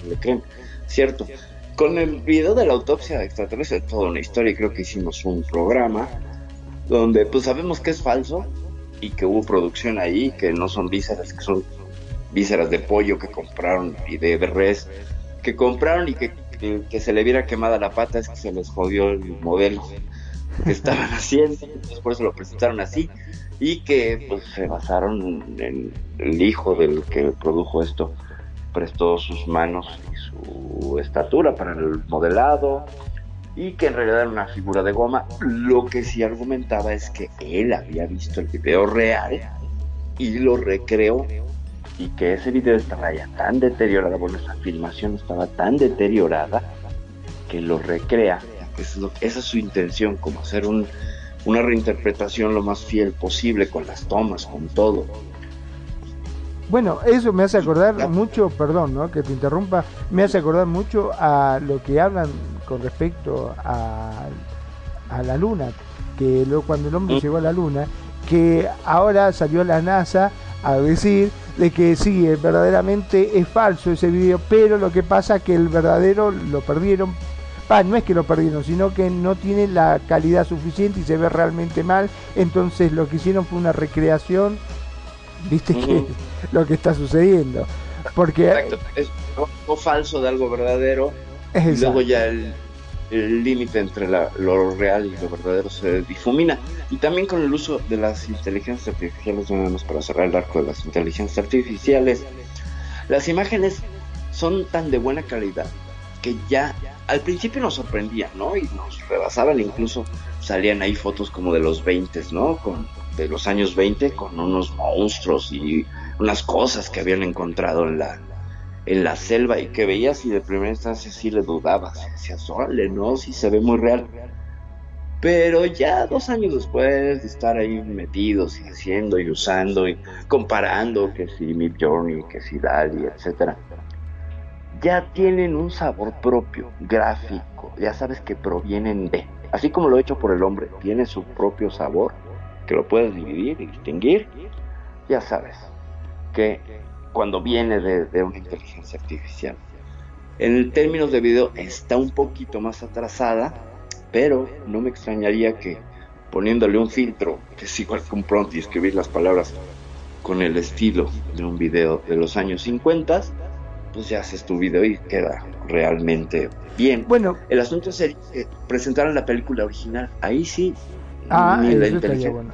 le creen. Cierto. Con el video de la autopsia extraterrestre, es toda una historia, y creo que hicimos un programa donde pues sabemos que es falso y que hubo producción ahí, que no son vísceras, que son vísceras de pollo que compraron y de res que compraron y que, que, que se le viera quemada la pata es que se les jodió el modelo que estaban haciendo, entonces por eso lo presentaron así y que pues se basaron en el hijo del que produjo esto prestó sus manos y su estatura para el modelado y que en realidad era una figura de goma. Lo que sí argumentaba es que él había visto el video real y lo recreó y que ese video estaba ya tan deteriorado, bueno, esa filmación estaba tan deteriorada que lo recrea. Es lo- esa es su intención, como hacer un, una reinterpretación lo más fiel posible con las tomas, con todo. Bueno, eso me hace acordar mucho, perdón, ¿no? que te interrumpa, me hace acordar mucho a lo que hablan con respecto a, a la luna, que lo, cuando el hombre llegó a la luna, que ahora salió la NASA a decir de que sí, eh, verdaderamente es falso ese video, pero lo que pasa que el verdadero lo perdieron. Pa, no es que lo perdieron, sino que no tiene la calidad suficiente y se ve realmente mal. Entonces lo que hicieron fue una recreación viste que lo que está sucediendo porque Exacto, es algo falso de algo verdadero y Exacto. luego ya el límite entre la- lo real y lo verdadero se difumina. Y también con el uso de las inteligencias artificiales, nada más para cerrar el arco de las inteligencias artificiales, las imágenes son tan de buena calidad que ya al principio nos sorprendían, ¿no? Y nos rebasaban, incluso salían ahí fotos como de los 20, ¿no? Con, de los años 20 con unos monstruos y unas cosas que habían encontrado en la, en la selva y que veías y de primera instancia sí le dudabas, decías, órale, no, sí se ve muy real. Pero ya dos años después de estar ahí metidos y haciendo y usando y comparando que si Mid Journey, que si Dali, etcétera, ya tienen un sabor propio, gráfico, ya sabes que provienen de, así como lo hecho por el hombre, tiene su propio sabor, que lo puedes dividir y distinguir, ya sabes que cuando viene de, una inteligencia artificial. En términos de video está un poquito más atrasada, pero no me extrañaría que poniéndole un filtro, que es igual que un prompt y escribir las palabras con el estilo de un video de los años 50, pues ya haces tu video y queda realmente bien. Bueno, el asunto el que presentaron la película original. Ahí sí, ah ni la inteligencia- bueno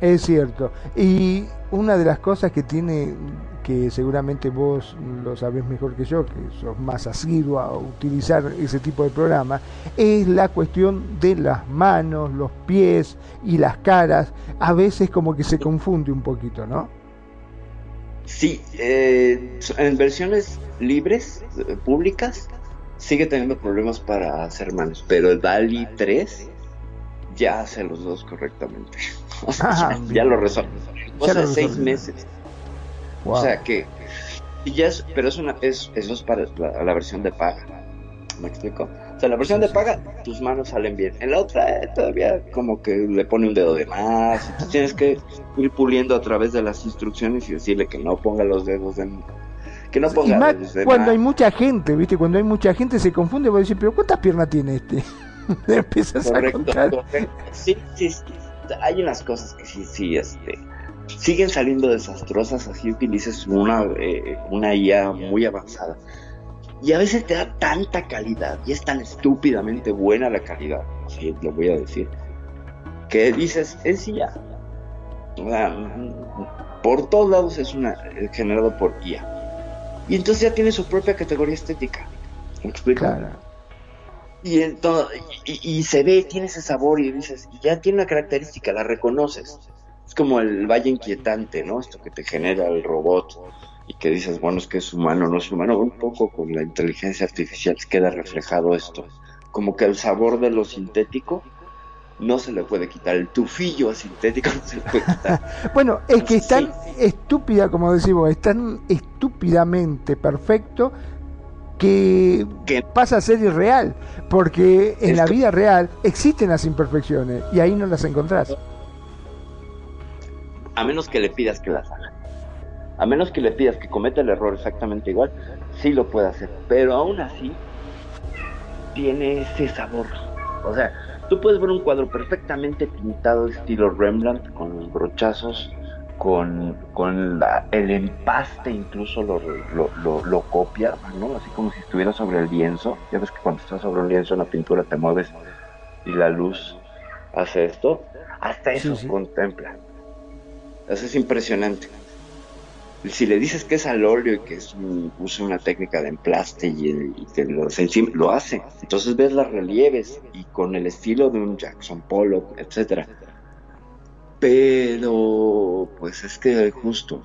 es cierto y una de las cosas que tiene que seguramente vos lo sabés mejor que yo, que sos más asiduo a utilizar ese tipo de programa, es la cuestión de las manos, los pies y las caras. A veces como que se confunde un poquito, ¿no? Sí, eh, en versiones libres, eh, públicas, sigue teniendo problemas para hacer manos, pero el DALI 3 ya hace los dos correctamente. O sea, ya, lo resuelve. O sea, seis meses. Wow. O sea que, y ya es, pero es una, es, eso es para la, la versión de paga. ¿Me explico? O sea, la versión de paga, tus manos salen bien. En la otra, eh, todavía como que le pone un dedo de más. Entonces tienes que ir puliendo a través de las instrucciones y decirle que no ponga los dedos de que no y ponga más dedos de cuando hay mucha gente, ¿viste? Cuando hay mucha gente se confunde, vos decís, pero ¿cuántas piernas tiene este? Empiezas a Correcto, contar. correcto. Sí, sí, sí. Hay unas cosas que sí, sí, este, siguen saliendo desastrosas, así utilices una, eh, una IA muy avanzada. Y a veces te da tanta calidad, y es tan estúpidamente buena la calidad, sí, lo voy a decir, que dices, es IA. O sea, por todos lados es una generado por IA. Y entonces ya tiene su propia categoría estética. ¿Me explico? Claro. Y, entonces, y, y se ve, tiene ese sabor y dices, ya tiene una característica, la reconoces. Es como el valle inquietante, ¿no? Esto que te genera el robot y que dices, bueno, es que es humano, no es humano. Un poco con la inteligencia artificial queda reflejado esto. Como que el sabor de lo sintético no se le puede quitar, el tufillo sintético no se le puede quitar. Bueno, es que es tan estúpida, como decís vos, es tan estúpidamente perfecto que pasa a ser irreal, porque en la vida real existen las imperfecciones y ahí no las encontrás. a menos que le pidas que las haga. A menos que le pidas que cometa el error exactamente igual, sí lo puede hacer. Pero aún así, tiene ese sabor. O sea, tú puedes ver un cuadro perfectamente pintado estilo Rembrandt, con los brochazos, con, con la- el empaste, incluso lo, lo, lo, lo copia, ¿no? Así como si estuviera sobre el lienzo. Ya ves que cuando estás sobre un lienzo en la pintura te mueves y la luz hace esto. Hasta eso contempla. Eso es impresionante. Si le dices que es al óleo y que es un- usa una técnica de emplaste y, y que lo, encima, lo hace. Entonces ves las relieves y con el estilo de un Jackson Pollock, etcétera. Pero pues es que justo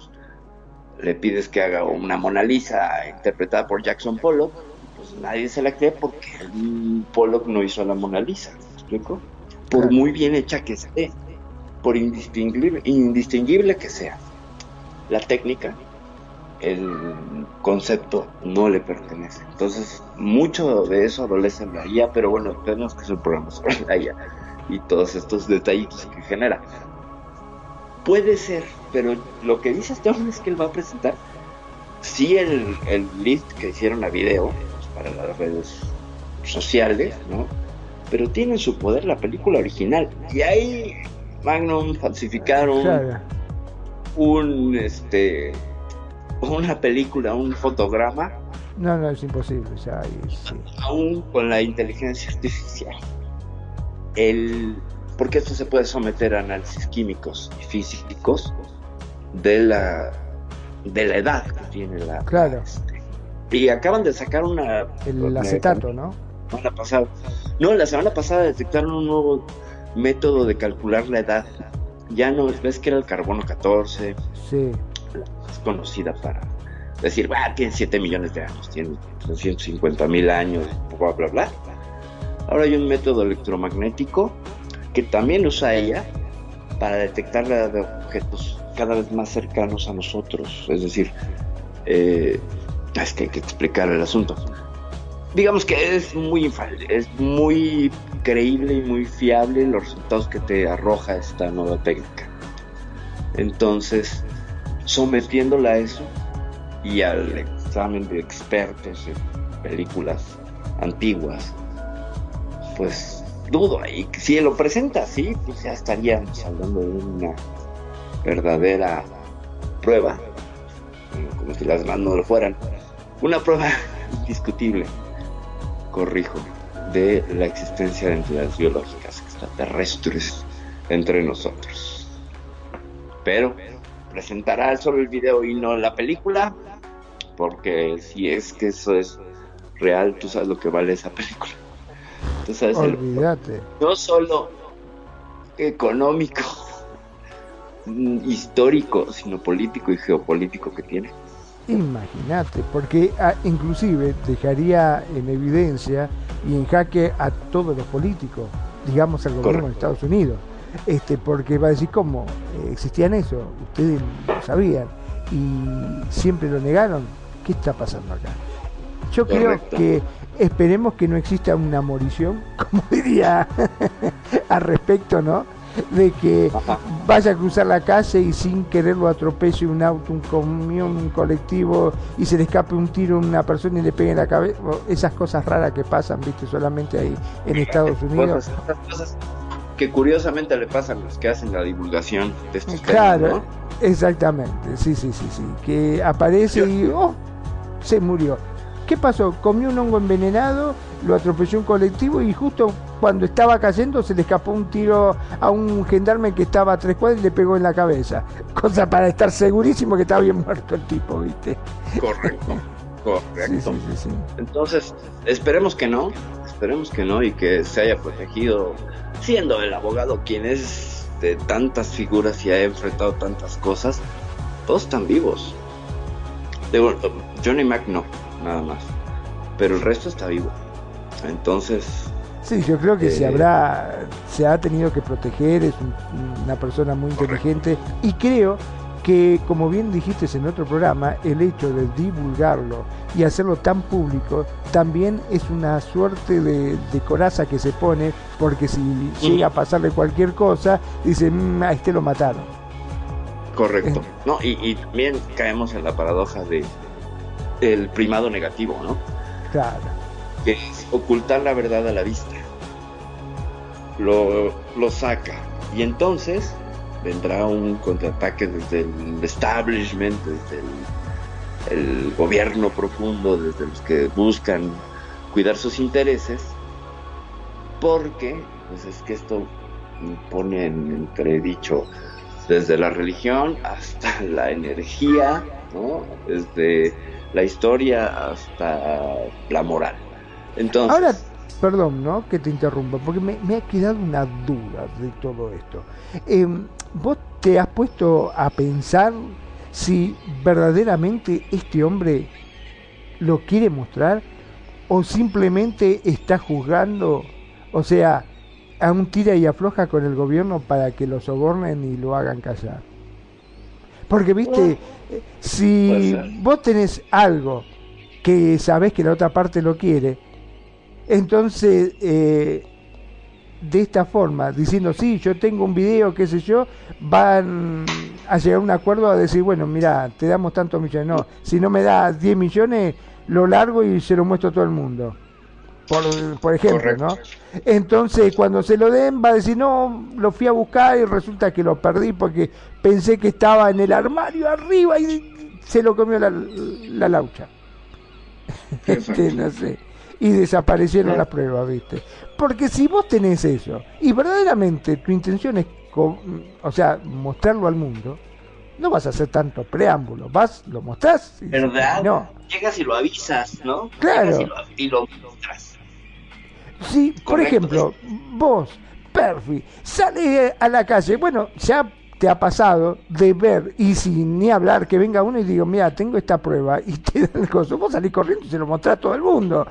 le pides que haga una Mona Lisa interpretada por Jackson Pollock, pues nadie se la cree porque Pollock no hizo la Mona Lisa, ¿me explico? Por muy bien hecha que esté, por indistinguible, indistinguible que sea. La técnica, el concepto no le pertenece. Entonces, mucho de eso adolece en la IA, pero bueno, tenemos que hacer un programa sobre la IA y todos estos detallitos que genera. Puede ser, pero lo que dice este hombre es que él va a presentar sí el, el lead que hicieron a video pues, para las redes sociales, ¿no? Pero tiene en su poder la película original. Y ahí Magnum falsificaron. Un este una película, un fotograma, No, no, es imposible. Sí. aún con la inteligencia artificial. El, porque esto se puede someter a análisis químicos y físicos de la de la edad que tiene la Claro. y acaban de sacar una El acetato, ¿no? semana pasada. No, la semana pasada detectaron un nuevo método de calcular la edad. Ya no ves que era el carbono 14, Sí. es conocida para decir, "Bah, tiene 7 millones de años, tiene 350 mil años, bla, bla, bla. Ahora hay un método electromagnético que también usa ella para detectar la edad de objetos cada vez más cercanos a nosotros. Es decir, eh, es que hay que explicar el asunto. Digamos que es muy es muy creíble y muy fiable los resultados que te arroja esta nueva técnica. Entonces, sometiéndola a eso y al examen de expertos en películas antiguas, pues dudo ahí. Si lo presenta así, pues ya estaríamos hablando de una verdadera prueba, como si las demás no lo fueran, una prueba indiscutible, corrijo, de la existencia de entidades biológicas extraterrestres entre nosotros. Pero presentará solo el video y no la película, porque si es que eso es real, tú sabes lo que vale esa película. Tú sabes el- no solo económico, histórico, sino político y geopolítico que tiene. Imagínate, porque ah, inclusive dejaría en evidencia y en jaque a todos los políticos, digamos al gobierno de Estados Unidos, este, porque va a decir cómo eh, existían eso, ustedes lo sabían y siempre lo negaron. ¿Qué está pasando acá? Yo creo que esperemos que no exista una morición, como diría al respecto, ¿no? De que vaya a cruzar la calle y sin querer lo atropelle un auto, un camión, un colectivo y se le escape un tiro a una persona y le pegue en la cabeza. Esas cosas raras que pasan, viste, solamente ahí en Estados Unidos. Esas cosas que curiosamente le pasan a los que hacen la divulgación de estos Claro, temas, ¿no? exactamente, sí, sí, sí, sí. Que aparece y oh, se murió. ¿Qué pasó? Comió un hongo envenenado, lo atropelló un colectivo y justo cuando estaba cayendo se le escapó un tiro a un gendarme que estaba a tres cuadras y le pegó en la cabeza. Cosa para estar segurísimo que estaba bien muerto el tipo, ¿viste? Correcto, correcto. Sí, sí, sí, sí. Entonces, esperemos que no, esperemos que no y que se haya protegido, siendo el abogado quien es de tantas figuras y ha enfrentado tantas cosas, todos están vivos. Digo, Johnny Mac no, nada más, pero el resto está vivo. Entonces, Sí, yo creo que se Eh, habrá, se ha tenido que proteger, es un- una persona muy inteligente y creo que, como bien dijiste en otro programa, el hecho de divulgarlo y hacerlo tan público también es una suerte de, de coraza que se pone, porque si llega a pasarle cualquier cosa, dicen, "Mm, a este lo mataron. correcto. No, y, y también caemos en la paradoja de el primado negativo, ¿no? Claro, que es ocultar la verdad a la vista. Lo, lo saca. Y entonces vendrá un contraataque desde el establishment, desde el, gobierno profundo, desde los que buscan cuidar sus intereses, porque pues es que esto pone en entredicho desde la religión hasta la energía, ¿no? Desde la historia hasta la moral. Entonces, perdón, ¿no? Que te interrumpa, porque me, me ha quedado una duda de todo esto. Eh, ¿Vos te has puesto a pensar si verdaderamente este hombre lo quiere mostrar o simplemente está juzgando, o sea, a un tira y afloja con el gobierno para que lo sobornen y lo hagan callar? Porque, viste, si vos tenés algo que sabés que la otra parte lo quiere, entonces, eh, de esta forma, diciendo, sí, yo tengo un video, qué sé yo, van a llegar a un acuerdo a decir, bueno, mira, te damos tantos millones. No, si no me das 10 millones, lo largo y se lo muestro a todo el mundo. Por, por ejemplo, ¿no? Entonces, cuando se lo den, va a decir, no, lo fui a buscar y resulta que lo perdí porque pensé que estaba en el armario arriba y se lo comió la, la laucha. Este, no sé y desaparecieron las pruebas, ¿viste? Porque si vos tenés eso y verdaderamente tu intención es, co- o sea, mostrarlo al mundo, no vas a hacer tanto preámbulo, vas, lo mostrás. y- ¿verdad? No, Llegas y lo avisas, ¿no? Claro. Llegas y lo, muestras. Sí, por ejemplo, vos, Perfi, sales a la calle, bueno, ya te ha pasado de ver y sin ni hablar que venga uno y digo, mira, tengo esta prueba y te dan el coso, vos salís corriendo y se lo mostrás a todo el mundo.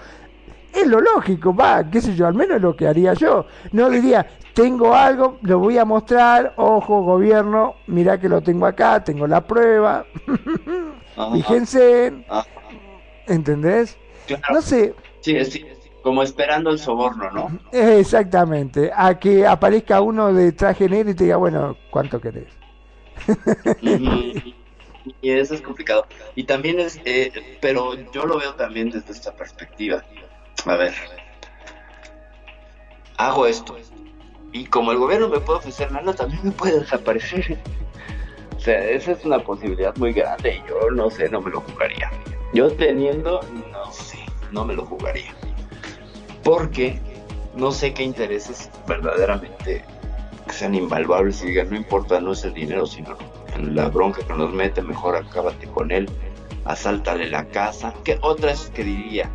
Es lo lógico, va, qué sé yo, al menos lo que haría yo. No diría, tengo algo, lo voy a mostrar, ojo, gobierno, mira que lo tengo acá, tengo la prueba, fíjense. ¿entendés? Claro. No sé, Sí, es- sí, como esperando el soborno, ¿no? Exactamente, a que aparezca uno de traje negro y te diga, bueno, ¿cuánto querés? Y eso es complicado. Y también es, eh, pero yo lo veo también desde esta perspectiva. A ver, hago esto. Y como el gobierno me puede ofrecer lana, también me puede desaparecer. O sea, esa es una posibilidad muy grande y yo no sé, no me lo jugaría. Yo teniendo, no sé, no me lo jugaría. Porque no sé qué intereses verdaderamente sean invaluables y digan, no importa, no es el dinero, sino la bronca que nos mete, mejor acábate con él, asáltale la casa. ¿Qué otra es que diría?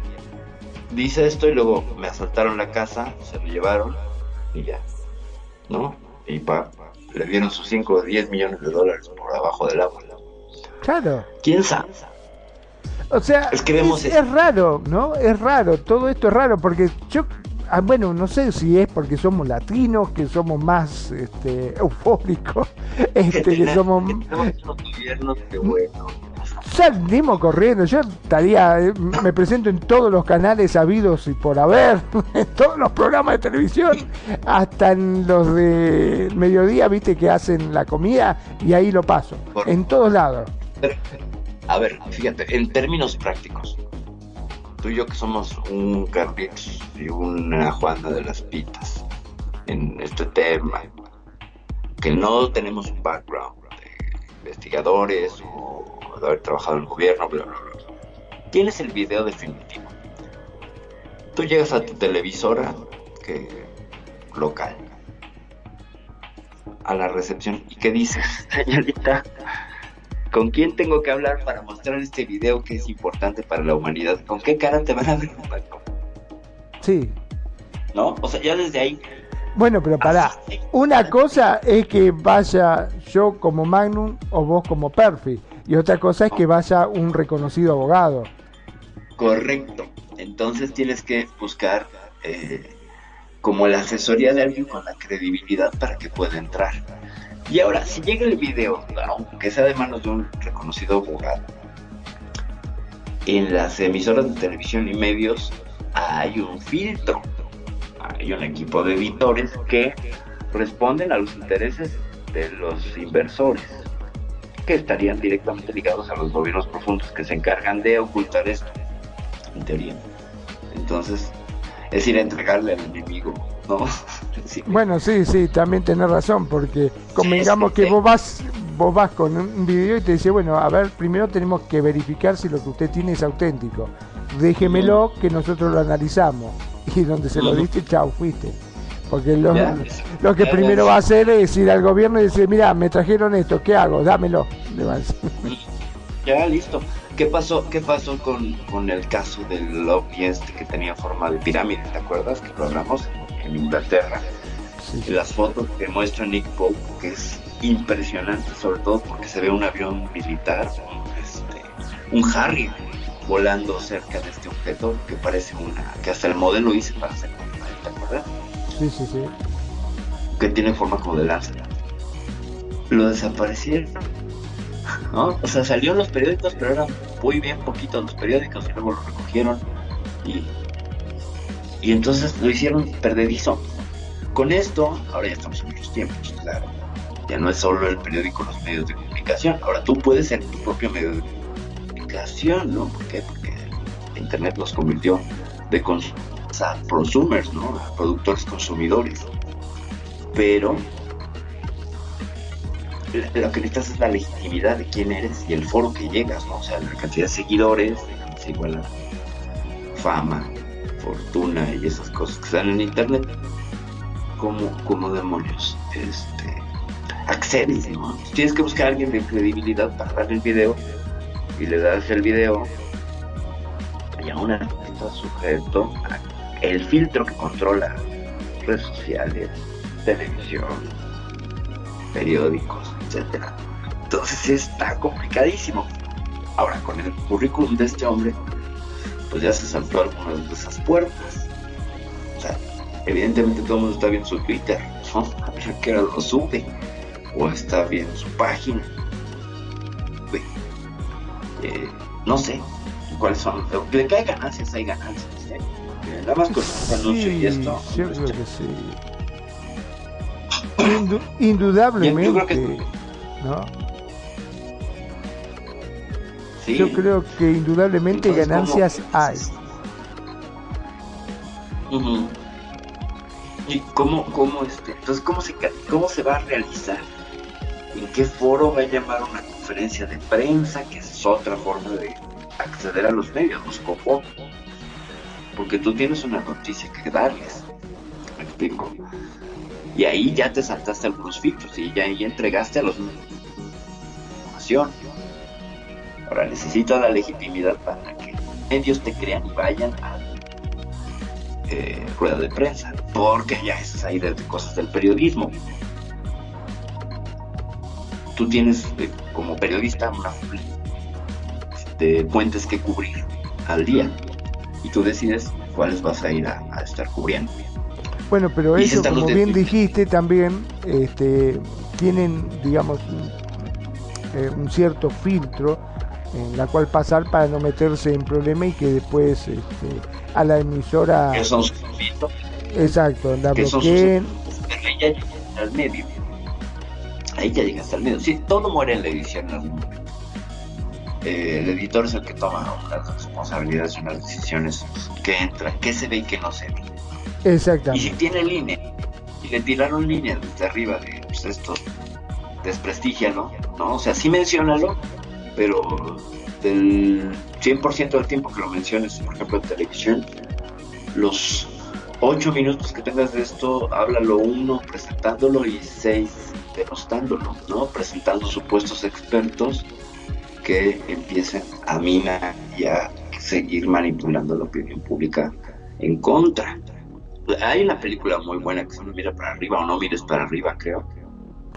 Dice esto y luego me asaltaron la casa, se lo llevaron y ya, ¿no? Y pa, le dieron sus 5 o 10 millones de dólares por abajo del agua. Claro. ¿Quién sabe? O sea, Es que vemos es, raro, ¿no? Es raro, todo esto es raro porque yo, ah, bueno, no sé si es porque somos latinos, que somos más este, eufóricos, este, que somos... Tenemos unos gobiernos que bueno. Salimos corriendo, yo estaría, eh, me presento en todos los canales habidos y por haber, en todos los programas de televisión, hasta en los de mediodía, viste, que hacen la comida y ahí lo paso, en todos lados. Pero, a ver, fíjate, en términos prácticos, tú y yo que somos un Carlitos y una Juana de las Pitas en este tema, que no tenemos un background de investigadores o de haber trabajado en el gobierno, bla, bla, bla. Tienes el video definitivo. Tú llegas a tu televisora que, local, a la recepción, ¿y qué dices, señorita? ¿Con quién tengo que hablar para mostrar este video que es importante para la humanidad? ¿Con qué cara te van a ver? Sí. ¿No? O sea, ya desde ahí. Bueno, pero pará, una cosa es que vaya yo como Magnum o vos como Perfi, y otra cosa es que vaya un reconocido abogado. Correcto. Entonces tienes que buscar eh, como la asesoría de alguien con la credibilidad para que pueda entrar. Y ahora, si llega el video, aunque sea de manos de un reconocido abogado, en las emisoras de televisión y medios hay un filtro. Hay un equipo de editores que responden a los intereses de los inversores, que estarían directamente ligados a los gobiernos profundos que se encargan de ocultar esto, en teoría. Entonces, es ir a entregarle al enemigo, ¿no? Sí. Bueno, sí, sí, también tenés razón, porque convengamos que vos vas, vos vas con un video y te dice, bueno, a ver, primero tenemos que verificar si lo que usted tiene es auténtico. Déjemelo que nosotros lo analizamos. Y donde se lo diste, chao, fuiste. Porque lo, Ya. lo que Ya, primero ya. va a hacer es ir al gobierno y decir, mira, me trajeron esto, ¿qué hago? Dámelo. Ya, listo. ¿Qué pasó, qué pasó con, con el caso del ovni este que tenía forma de pirámide? ¿Te acuerdas que lo hablamos en Inglaterra? Las fotos que muestra Nick Pope, que es impresionante, sobre todo porque se ve un avión militar, un, este, un Harry volando cerca de este objeto que parece una, que hasta el modelo hice para hacer, ¿te acuerdas? Sí, sí, sí. Que tiene forma como de lanza. Lo desaparecieron. ¿no? O sea, salió en los periódicos, pero eran muy bien poquitos los periódicos y luego lo recogieron y, y entonces lo hicieron perdedizo. Con esto, ahora ya estamos en otros tiempos, claro. Ya no es solo el periódico, los medios de comunicación. Ahora tú puedes ser tu propio medio de comunicación, ¿no? ¿Por qué? Porque Internet los convirtió de cons a prosumers, ¿no? A productores consumidores. Pero lo que necesitas es la legitimidad de quién eres y el foro que llegas, ¿no? O sea, la cantidad de seguidores es igual a fama, fortuna y esas cosas que están en internet. ¿Cómo, cómo demonios este, accedes, ¿no? Tienes que buscar a alguien de credibilidad para darle el video y le das el video y aún está sujeto a el filtro que controla redes sociales, televisión, periódicos, etcétera. Entonces está complicadísimo. Ahora, con el currículum de este hombre, pues ya se saltó algunas de esas puertas. O sea, evidentemente todo el mundo está viendo su Twitter, ¿no? A ver lo sube. O está viendo su página. Eh, no sé cuáles son. Que hay ganancias, hay ganancias. ¿eh? Más con este anuncio y esto. Yo creo que sí. Indu indudablemente, ¿no? Sí. Yo creo que indudablemente Entonces, ganancias ¿cómo? hay. ¿Y cómo, cómo, este, entonces, cómo se, cómo se va a realizar? ¿En qué foro va a llamar una conferencia de prensa? Que es otra forma de acceder a los medios, los copos. Porque tú tienes una noticia que darles. ¿Me explico? Y ahí ya te saltaste algunos filtros y ya entregaste a los información. Ahora necesitas la legitimidad para que medios te crean y vayan a eh, rueda de prensa, porque ya es ahí de, cosas del periodismo. Tú tienes eh, como periodista una de puentes que cubrir al día y tú decides cuáles vas a ir a, a estar cubriendo. Bueno, pero Y eso, como bien de- dijiste también, este, tienen, digamos, un, eh, un cierto filtro en la cual pasar para no meterse en problema y que después este, a la emisora, Que son sus filtros, exacto, la que son sus bloqueen. ahí ya llegaste al medio. Ahí ya llegaste al medio. Sí, todo muere en la edición en algún momento. Eh, el editor es el que toma las responsabilidades y unas decisiones que entran, que se ve y que no se ve. Y si Exactamente. tiene línea, y le tiraron línea desde arriba de pues, esto, desprestigialo, ¿no? O sea, sí menciónalo, pero del 100% del tiempo que lo menciones, por ejemplo, en televisión, los 8 minutos que tengas de esto, háblalo uno presentándolo y 6 denostándolo, ¿no? Presentando supuestos expertos que empiecen a minar y a seguir manipulando la opinión pública en contra. Hay una película muy buena que se llama Mira para arriba o no mires para arriba, creo.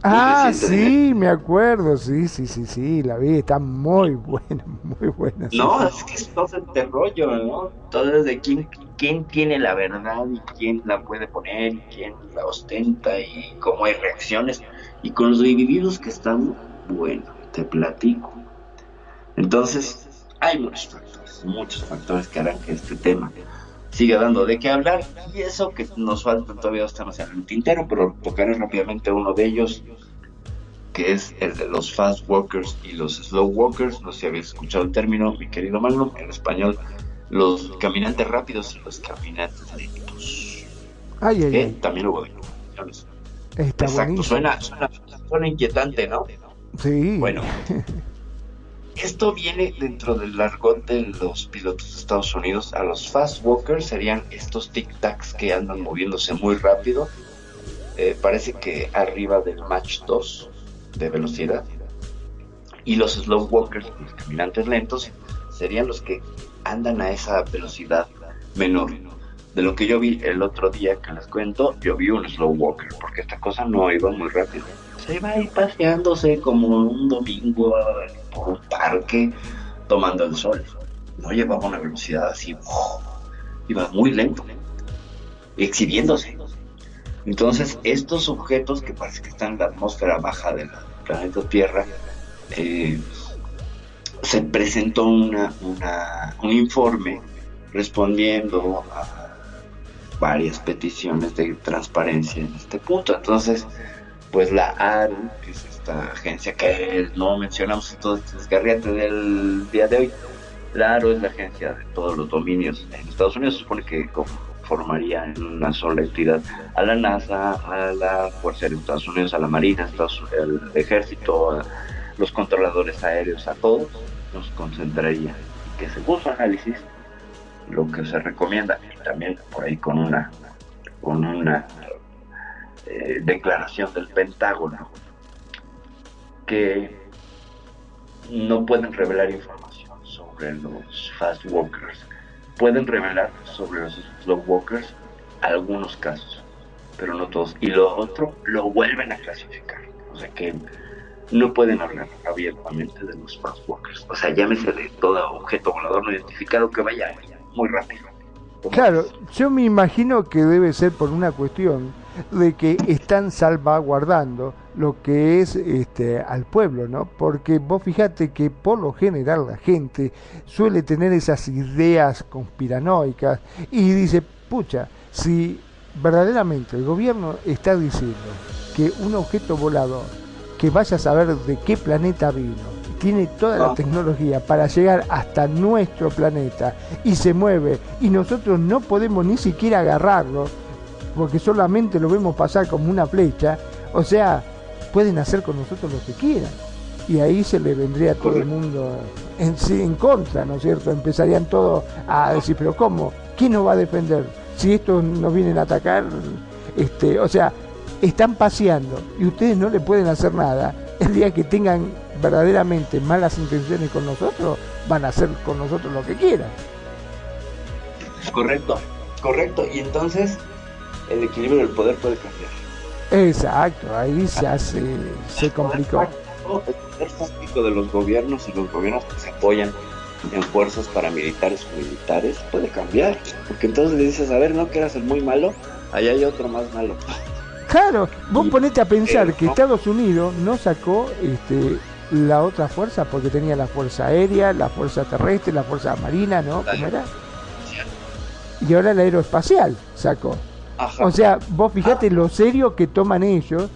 Ah, sí, me acuerdo, sí, sí, sí, sí, la vi, está muy buena, muy buena. sí, No, es que es todo este rollo, ¿no? Todo es de quién, quién tiene la verdad y quién la puede poner y quién la ostenta y cómo hay reacciones. Y con los divididos que están, bueno, te platico. Entonces, hay muchos factores, muchos factores que harán que este tema siga dando de qué hablar. Y eso que nos faltan todavía dos temas en el tintero, pero tocaré rápidamente uno de ellos, que es el de los fast walkers y los slow walkers. No sé si habéis escuchado el término, mi querido Magnum, en español, los caminantes rápidos y los caminantes lentos. Ay, ay, ay, también hubo está Exacto, suena, suena, suena inquietante, ¿no? Sí. Bueno, esto viene dentro del argot de los pilotos de Estados Unidos. A los fast walkers serían estos tic-tacs que andan moviéndose muy rápido. Eh, parece que arriba del Match 2 de velocidad. Y los slow walkers, los caminantes lentos, serían los que andan a esa velocidad menor. De lo que yo vi el otro día que les cuento, yo vi un slow walker, porque esta cosa no iba muy rápido. Se iba ahí paseándose como un domingo un parque, tomando el sol. No llevaba una velocidad así, iba muy lento, exhibiéndose. Entonces, estos objetos que parece que están en la atmósfera baja del planeta Tierra, eh, se presentó una, una- un informe respondiendo a varias peticiones de transparencia en este punto. Entonces, pues la ARU, que es esta agencia que no mencionamos en todo este desgarriate del día de hoy, la ARU es la agencia de todos los dominios en Estados Unidos, se supone que formaría en una sola entidad a la NASA, a la Fuerza de Estados Unidos, a la Marina, al Ejército, a los controladores aéreos, a todos, nos concentraría. Y que según su análisis lo que se recomienda también por ahí con una con una eh, declaración del Pentágono que no pueden revelar información sobre los fast walkers. Pueden revelar sobre los slow walkers algunos casos pero no todos. Y lo otro lo vuelven a clasificar. O sea que no pueden hablar abiertamente de los fast walkers. O sea llámese de todo objeto volador no identificado que vaya muy rápido. Claro, yo me imagino que debe ser por una cuestión de que están salvaguardando lo que es este al pueblo, ¿no? Porque vos fíjate que por lo general la gente suele tener esas ideas conspiranoicas y dice, pucha, si verdaderamente el gobierno está diciendo que un objeto volador que vaya a saber de qué planeta vino, tiene toda la Ah. tecnología para llegar hasta nuestro planeta y se mueve y nosotros no podemos ni siquiera agarrarlo porque solamente lo vemos pasar como una flecha, o sea, pueden hacer con nosotros lo que quieran. Y ahí se le vendría a todo el mundo en, sí, en contra, ¿no es cierto? Empezarían todos a decir, pero ¿cómo? ¿Quién nos va a defender? Si estos nos vienen a atacar, este, o sea, están paseando y ustedes no le pueden hacer nada. El día que tengan verdaderamente malas intenciones con nosotros, van a hacer con nosotros lo que quieran. correcto correcto y entonces el equilibrio del poder puede cambiar Exacto, ahí se hace, se complicó. el táctico de los gobiernos y los gobiernos que se apoyan en fuerzas paramilitares o militares puede cambiar porque entonces le dices a ver no que eras el muy malo allá hay otro más malo Claro, vos ponete a pensar eh, que no. Estados Unidos no sacó este, la otra fuerza porque tenía la fuerza aérea, la fuerza terrestre, la fuerza marina, ¿no? ¿Cómo era? Y ahora la aeroespacial sacó. Ajá. O sea, vos fijate lo serio que toman ellos,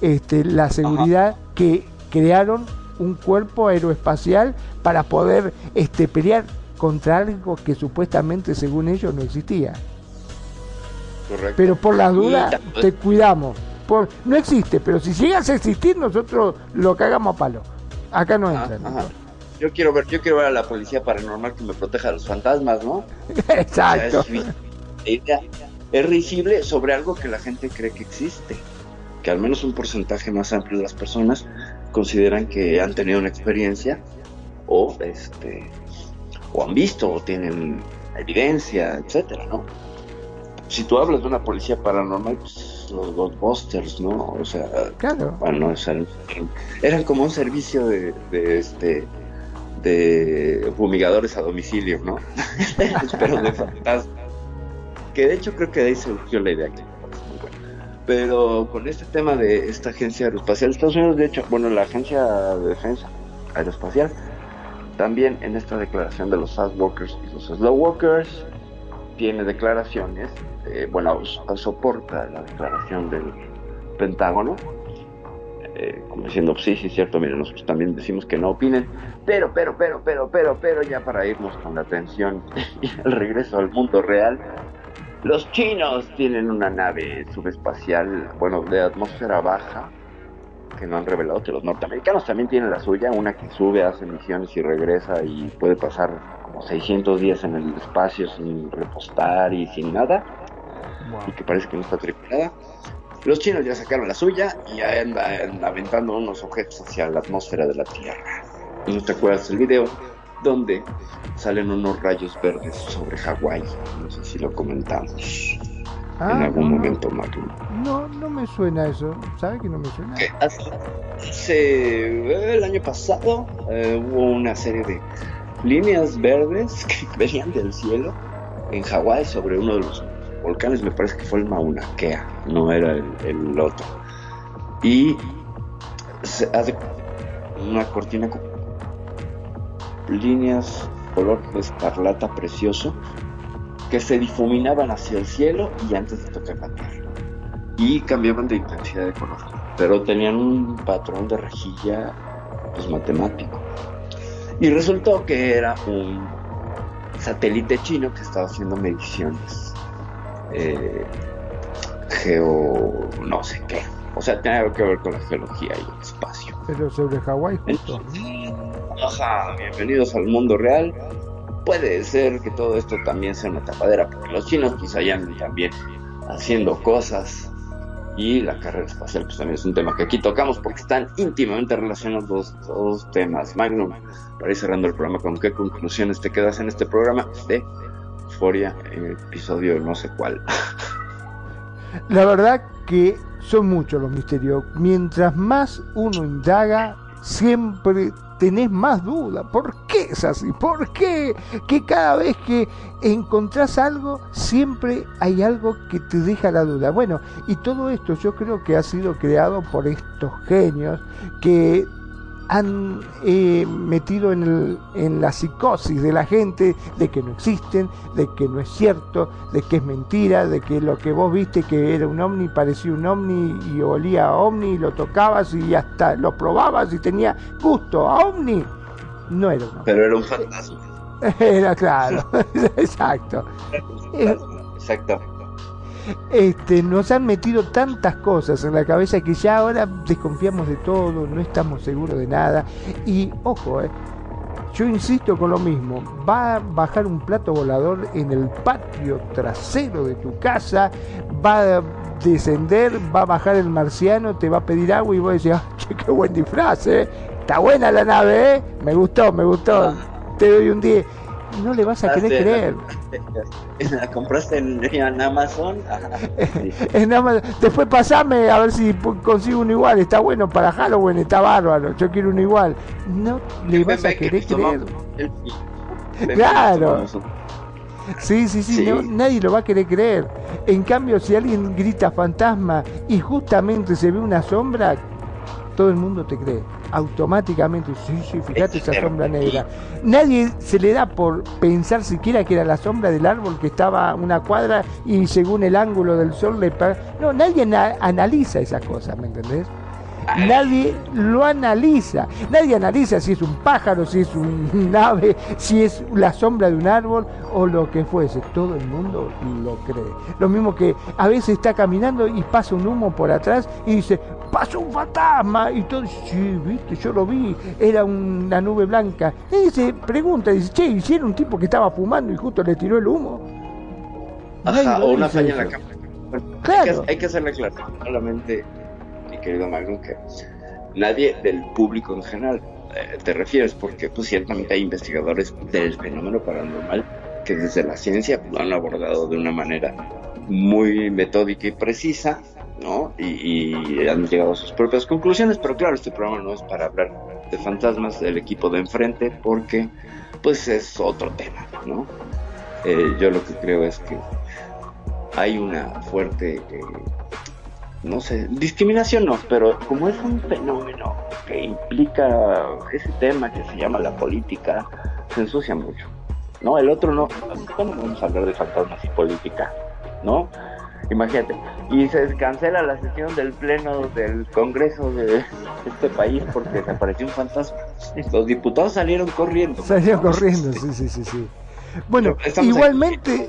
este, la seguridad que crearon un cuerpo aeroespacial para poder este, pelear contra algo que supuestamente según ellos no existía. correcto Pero por las dudas te cuidamos. Por, no existe, pero si llegas a existir, nosotros lo cagamos a palo. Acá no entran. Ajá. yo quiero ver yo quiero ver a la policía paranormal que me proteja de los fantasmas no Exacto. O sea, es, la idea es risible sobre algo que la gente cree que existe. Que al menos un porcentaje más amplio de las personas consideran que han tenido una experiencia o este o han visto o tienen evidencia, etcétera, ¿no? Si tú hablas de una policía paranormal, pues los Ghostbusters, ¿no? O sea, Claro. bueno, o sea, eran como un servicio de, de este de fumigadores a domicilio, ¿no? Pero de fantasmas. Que de hecho creo que de ahí surgió la idea. Pero con este tema de esta agencia aeroespacial, Estados Unidos, de hecho, bueno, la agencia de defensa aeroespacial, también en esta declaración de los fast walkers y los slow walkers, tiene declaraciones, eh, bueno, so- soporta la declaración del Pentágono, eh, como diciendo, sí, sí, cierto, miren, nosotros también decimos que no opinen, pero, pero, pero, pero, pero, pero, ya para irnos con la atención y el regreso al mundo real, los chinos tienen una nave subespacial, bueno, de atmósfera baja, que no han revelado que los norteamericanos también tienen la suya, una que sube, hace misiones y regresa y puede pasar como 600 días en el espacio sin repostar y sin nada, y que parece que no está tripulada. Los chinos ya sacaron la suya y ya anda, anda aventando unos objetos hacia la atmósfera de la Tierra. ¿no te acuerdas del video? Donde salen unos rayos verdes sobre Hawái. No sé si lo comentamos Ah, en algún no, momento, Magno. No, no me suena eso. ¿Sabe que no me suena? Que hace, hace- el año pasado eh, hubo una serie de líneas verdes que venían del cielo en Hawái sobre uno de los volcanes, me parece que fue el Mauna Kea, no era el, el otro. Y se hace una cortina con líneas color escarlata precioso que se difuminaban hacia el cielo y antes de tocar la tierra y cambiaban de intensidad de color, pero tenían un patrón de rejilla pues, matemático. Y resultó que era un satélite chino que estaba haciendo mediciones eh, geo no sé qué. O sea, tenía algo que ver con la geología y el espacio. Pero sobre Hawái justo. Ajá, bienvenidos al mundo real. Puede ser que todo esto también sea una tapadera, porque los chinos allá andan también haciendo cosas y la carrera espacial pues también es un tema que aquí tocamos porque están íntimamente relacionados los dos temas. Magnum, para ir cerrando el programa, ¿con qué conclusiones te quedas en este programa de Euforia, eh, episodio no sé cuál? La verdad que son muchos los misterios. Mientras más uno indaga, siempre tenés más dudas. ¿Por qué es así? ¿Por qué? Que cada vez que encontrás algo, siempre hay algo que te deja la duda. Bueno, y todo esto yo creo que ha sido creado por estos genios que han eh, metido en, el- en la psicosis de la gente de que no existen, de que no es cierto, de que es mentira, de que lo que vos viste que era un ovni parecía un ovni y olía a ovni y lo tocabas y hasta lo probabas y tenía gusto a ovni. No era un ovni. Pero era un fantasma. Era claro, exacto. Exacto. Este, nos han metido tantas cosas en la cabeza que ya ahora desconfiamos de todo, no estamos seguros de nada. Y ojo, eh, yo insisto con lo mismo, va a bajar un plato volador en el patio trasero de tu casa, va a descender, va a bajar el marciano, te va a pedir agua y vos decís, "Ah, che, qué buen disfraz, eh. Está buena la nave, eh. Me gustó, me gustó. Te doy un 10. No le vas a querer creer. ¿La compraste en, en Amazon? Después pasame a ver si consigo uno igual. Está bueno para Halloween, está bárbaro. Yo quiero uno igual. No le vas a querer creer. Claro. sí, sí, Sí. no- nadie lo va a querer creer. En cambio, si alguien grita fantasma y justamente se ve una sombra, todo el mundo te cree. Automáticamente, sí, sí, fíjate esa sombra negra. Nadie se le da por pensar siquiera que era la sombra del árbol que estaba a una cuadra y según el ángulo del sol le... No, nadie ana- analiza esas cosas, ¿me entendés? Nadie lo analiza. Nadie analiza si es un pájaro, si es un ave, si es la sombra de un árbol o lo que fuese. Todo el mundo lo cree. Lo mismo que a veces está caminando y pasa un humo por atrás y dice, pasó un fantasma. Y todo, sí, viste, yo lo vi, era una nube blanca. Y dice, pregunta, dice, che, ¿y si era un tipo que estaba fumando y justo le tiró el humo? Ajá, o una falla en la cámara. Bueno, Claro. Hay que, hay solamente, querido Magnum, que nadie del público en general eh, te refieres, porque pues ciertamente hay investigadores del fenómeno paranormal que desde la ciencia lo han abordado de una manera muy metódica y precisa, ¿no? Y, han llegado a sus propias conclusiones, pero claro, este programa no es para hablar de fantasmas del equipo de enfrente, porque pues es otro tema, ¿no? Eh, yo lo que creo es que hay una fuerte, eh, no sé, discriminación no, pero como es un fenómeno que implica ese tema que se llama la política, se ensucia mucho, ¿no? El otro no, ¿cómo vamos a hablar de fantasmas y política, ¿no? Imagínate, y se cancela la sesión del pleno del Congreso de este país porque se apareció un fantasma. Los diputados salieron corriendo. Salió corriendo, sí, sí, sí, sí. Bueno, Estamos igualmente,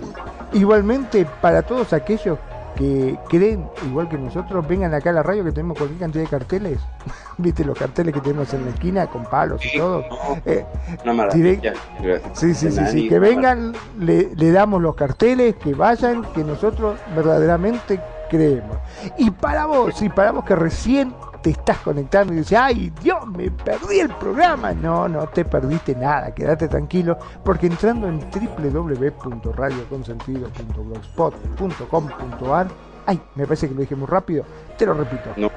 igualmente para todos aquellos que creen, igual que nosotros, vengan acá a la radio que tenemos cualquier cantidad de carteles. ¿Viste los carteles que tenemos en la esquina con palos y todo? Eh, Una maravilla. direct- Sí, sí, sí, sí, que vengan, le, le damos los carteles, que vayan, que nosotros verdaderamente creemos. Y para vos, y para vos que recién te estás conectando y dices, ay, Dios me perdí el programa. No, no te perdiste nada, quédate tranquilo, porque entrando en www.radioconsentido.blogspot.com.ar Ay, me parece que lo dije muy rápido, te lo repito. No,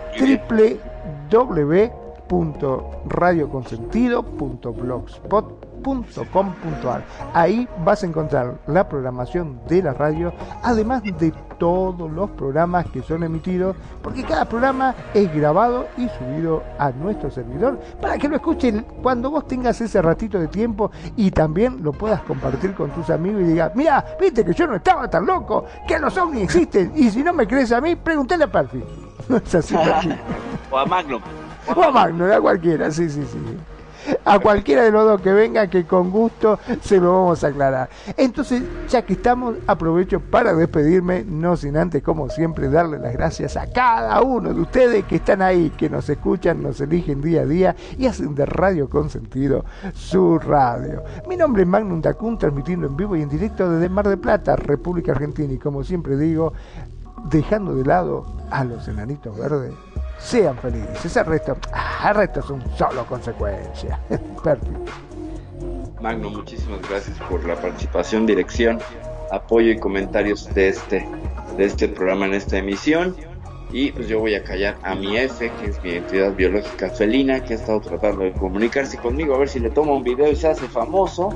www.radioconsentido.blogspot.com.ar Ahí vas a encontrar la programación de la radio, además de todos los programas que son emitidos, porque cada programa es grabado y subido a nuestro servidor para que lo escuchen cuando vos tengas ese ratito de tiempo y también lo puedas compartir con tus amigos y digas, mira, viste que yo no estaba tan loco, que los ovnis existen, y si no me crees a mí, pregúntale a Perfi. No es así, Perfi. o a Magnum. O a Magnum, a cualquiera, sí, sí, sí. A cualquiera de los dos que venga, que con gusto se lo vamos a aclarar. Entonces, ya que estamos, aprovecho para despedirme, no sin antes, como siempre, darle las gracias a cada uno de ustedes que están ahí, que nos escuchan, nos eligen día a día y hacen de Radio Consentido su radio. Mi nombre es Magnum Dacun, transmitiendo en vivo y en directo desde Mar de Plata, República Argentina, y como siempre digo, dejando de lado a los enanitos verdes sean felices. El resto, ah, el resto son solo consecuencias. Perfecto. Magno, muchísimas gracias por la participación, dirección, apoyo y comentarios de este, de este programa en esta emisión. Y pues yo voy a callar a mi F, que es mi entidad biológica felina, que ha estado tratando de comunicarse conmigo, a ver si le toma un video y se hace famoso,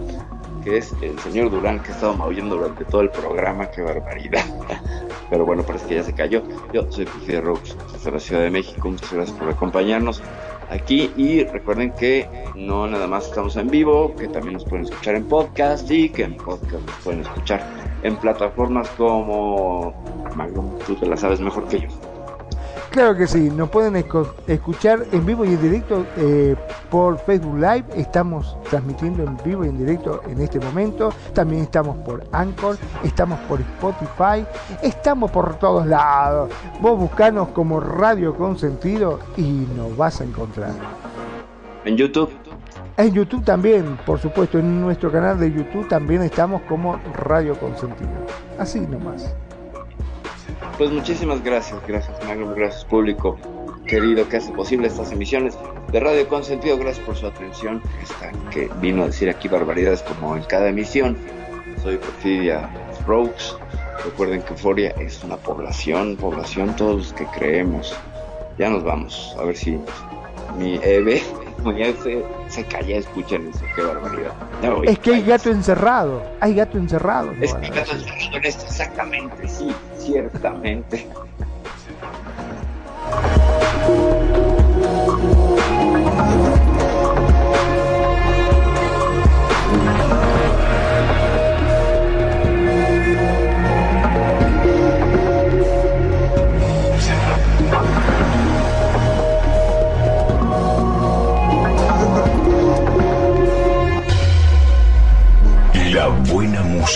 que es el señor Durán, que ha estado maullando durante todo el programa, qué barbaridad. Pero bueno, parece que ya se cayó. Yo soy Pifi Rocks, desde la Ciudad de México, muchas gracias por acompañarnos aquí y recuerden que no nada más estamos en vivo, que también nos pueden escuchar en podcast y que en podcast nos pueden escuchar en plataformas como Magnum, tú te la sabes mejor que yo. Claro que sí, nos pueden escuchar en vivo y en directo eh, por Facebook Live. Estamos transmitiendo en vivo y en directo en este momento. También estamos por Anchor, estamos por Spotify, estamos por todos lados. Vos buscanos como Radio Consentido y nos vas a encontrar. En YouTube, En YouTube también, por supuesto, en nuestro canal de YouTube también estamos como Radio Consentido. Así nomás. Pues muchísimas gracias, gracias Magnum, gracias público querido que hace posible estas emisiones de Radio Consentido, gracias por su atención, esta que vino a decir aquí barbaridades como en cada emisión. Soy Perfidia Rogues. Recuerden que Euforia es una población, población todos los que creemos. Ya nos vamos, a ver si mi Eve, F se calla, escuchen eso, qué barbaridad. Es que hay gato encerrado, hay gato encerrado. Es que a gato encerrado en esto, exactamente, sí, ciertamente.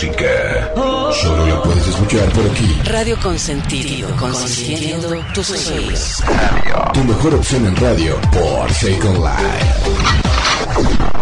Música. Solo la puedes escuchar por aquí. Radio Consentido, consintiendo tus oídos. Tu mejor opción en radio por Second Life.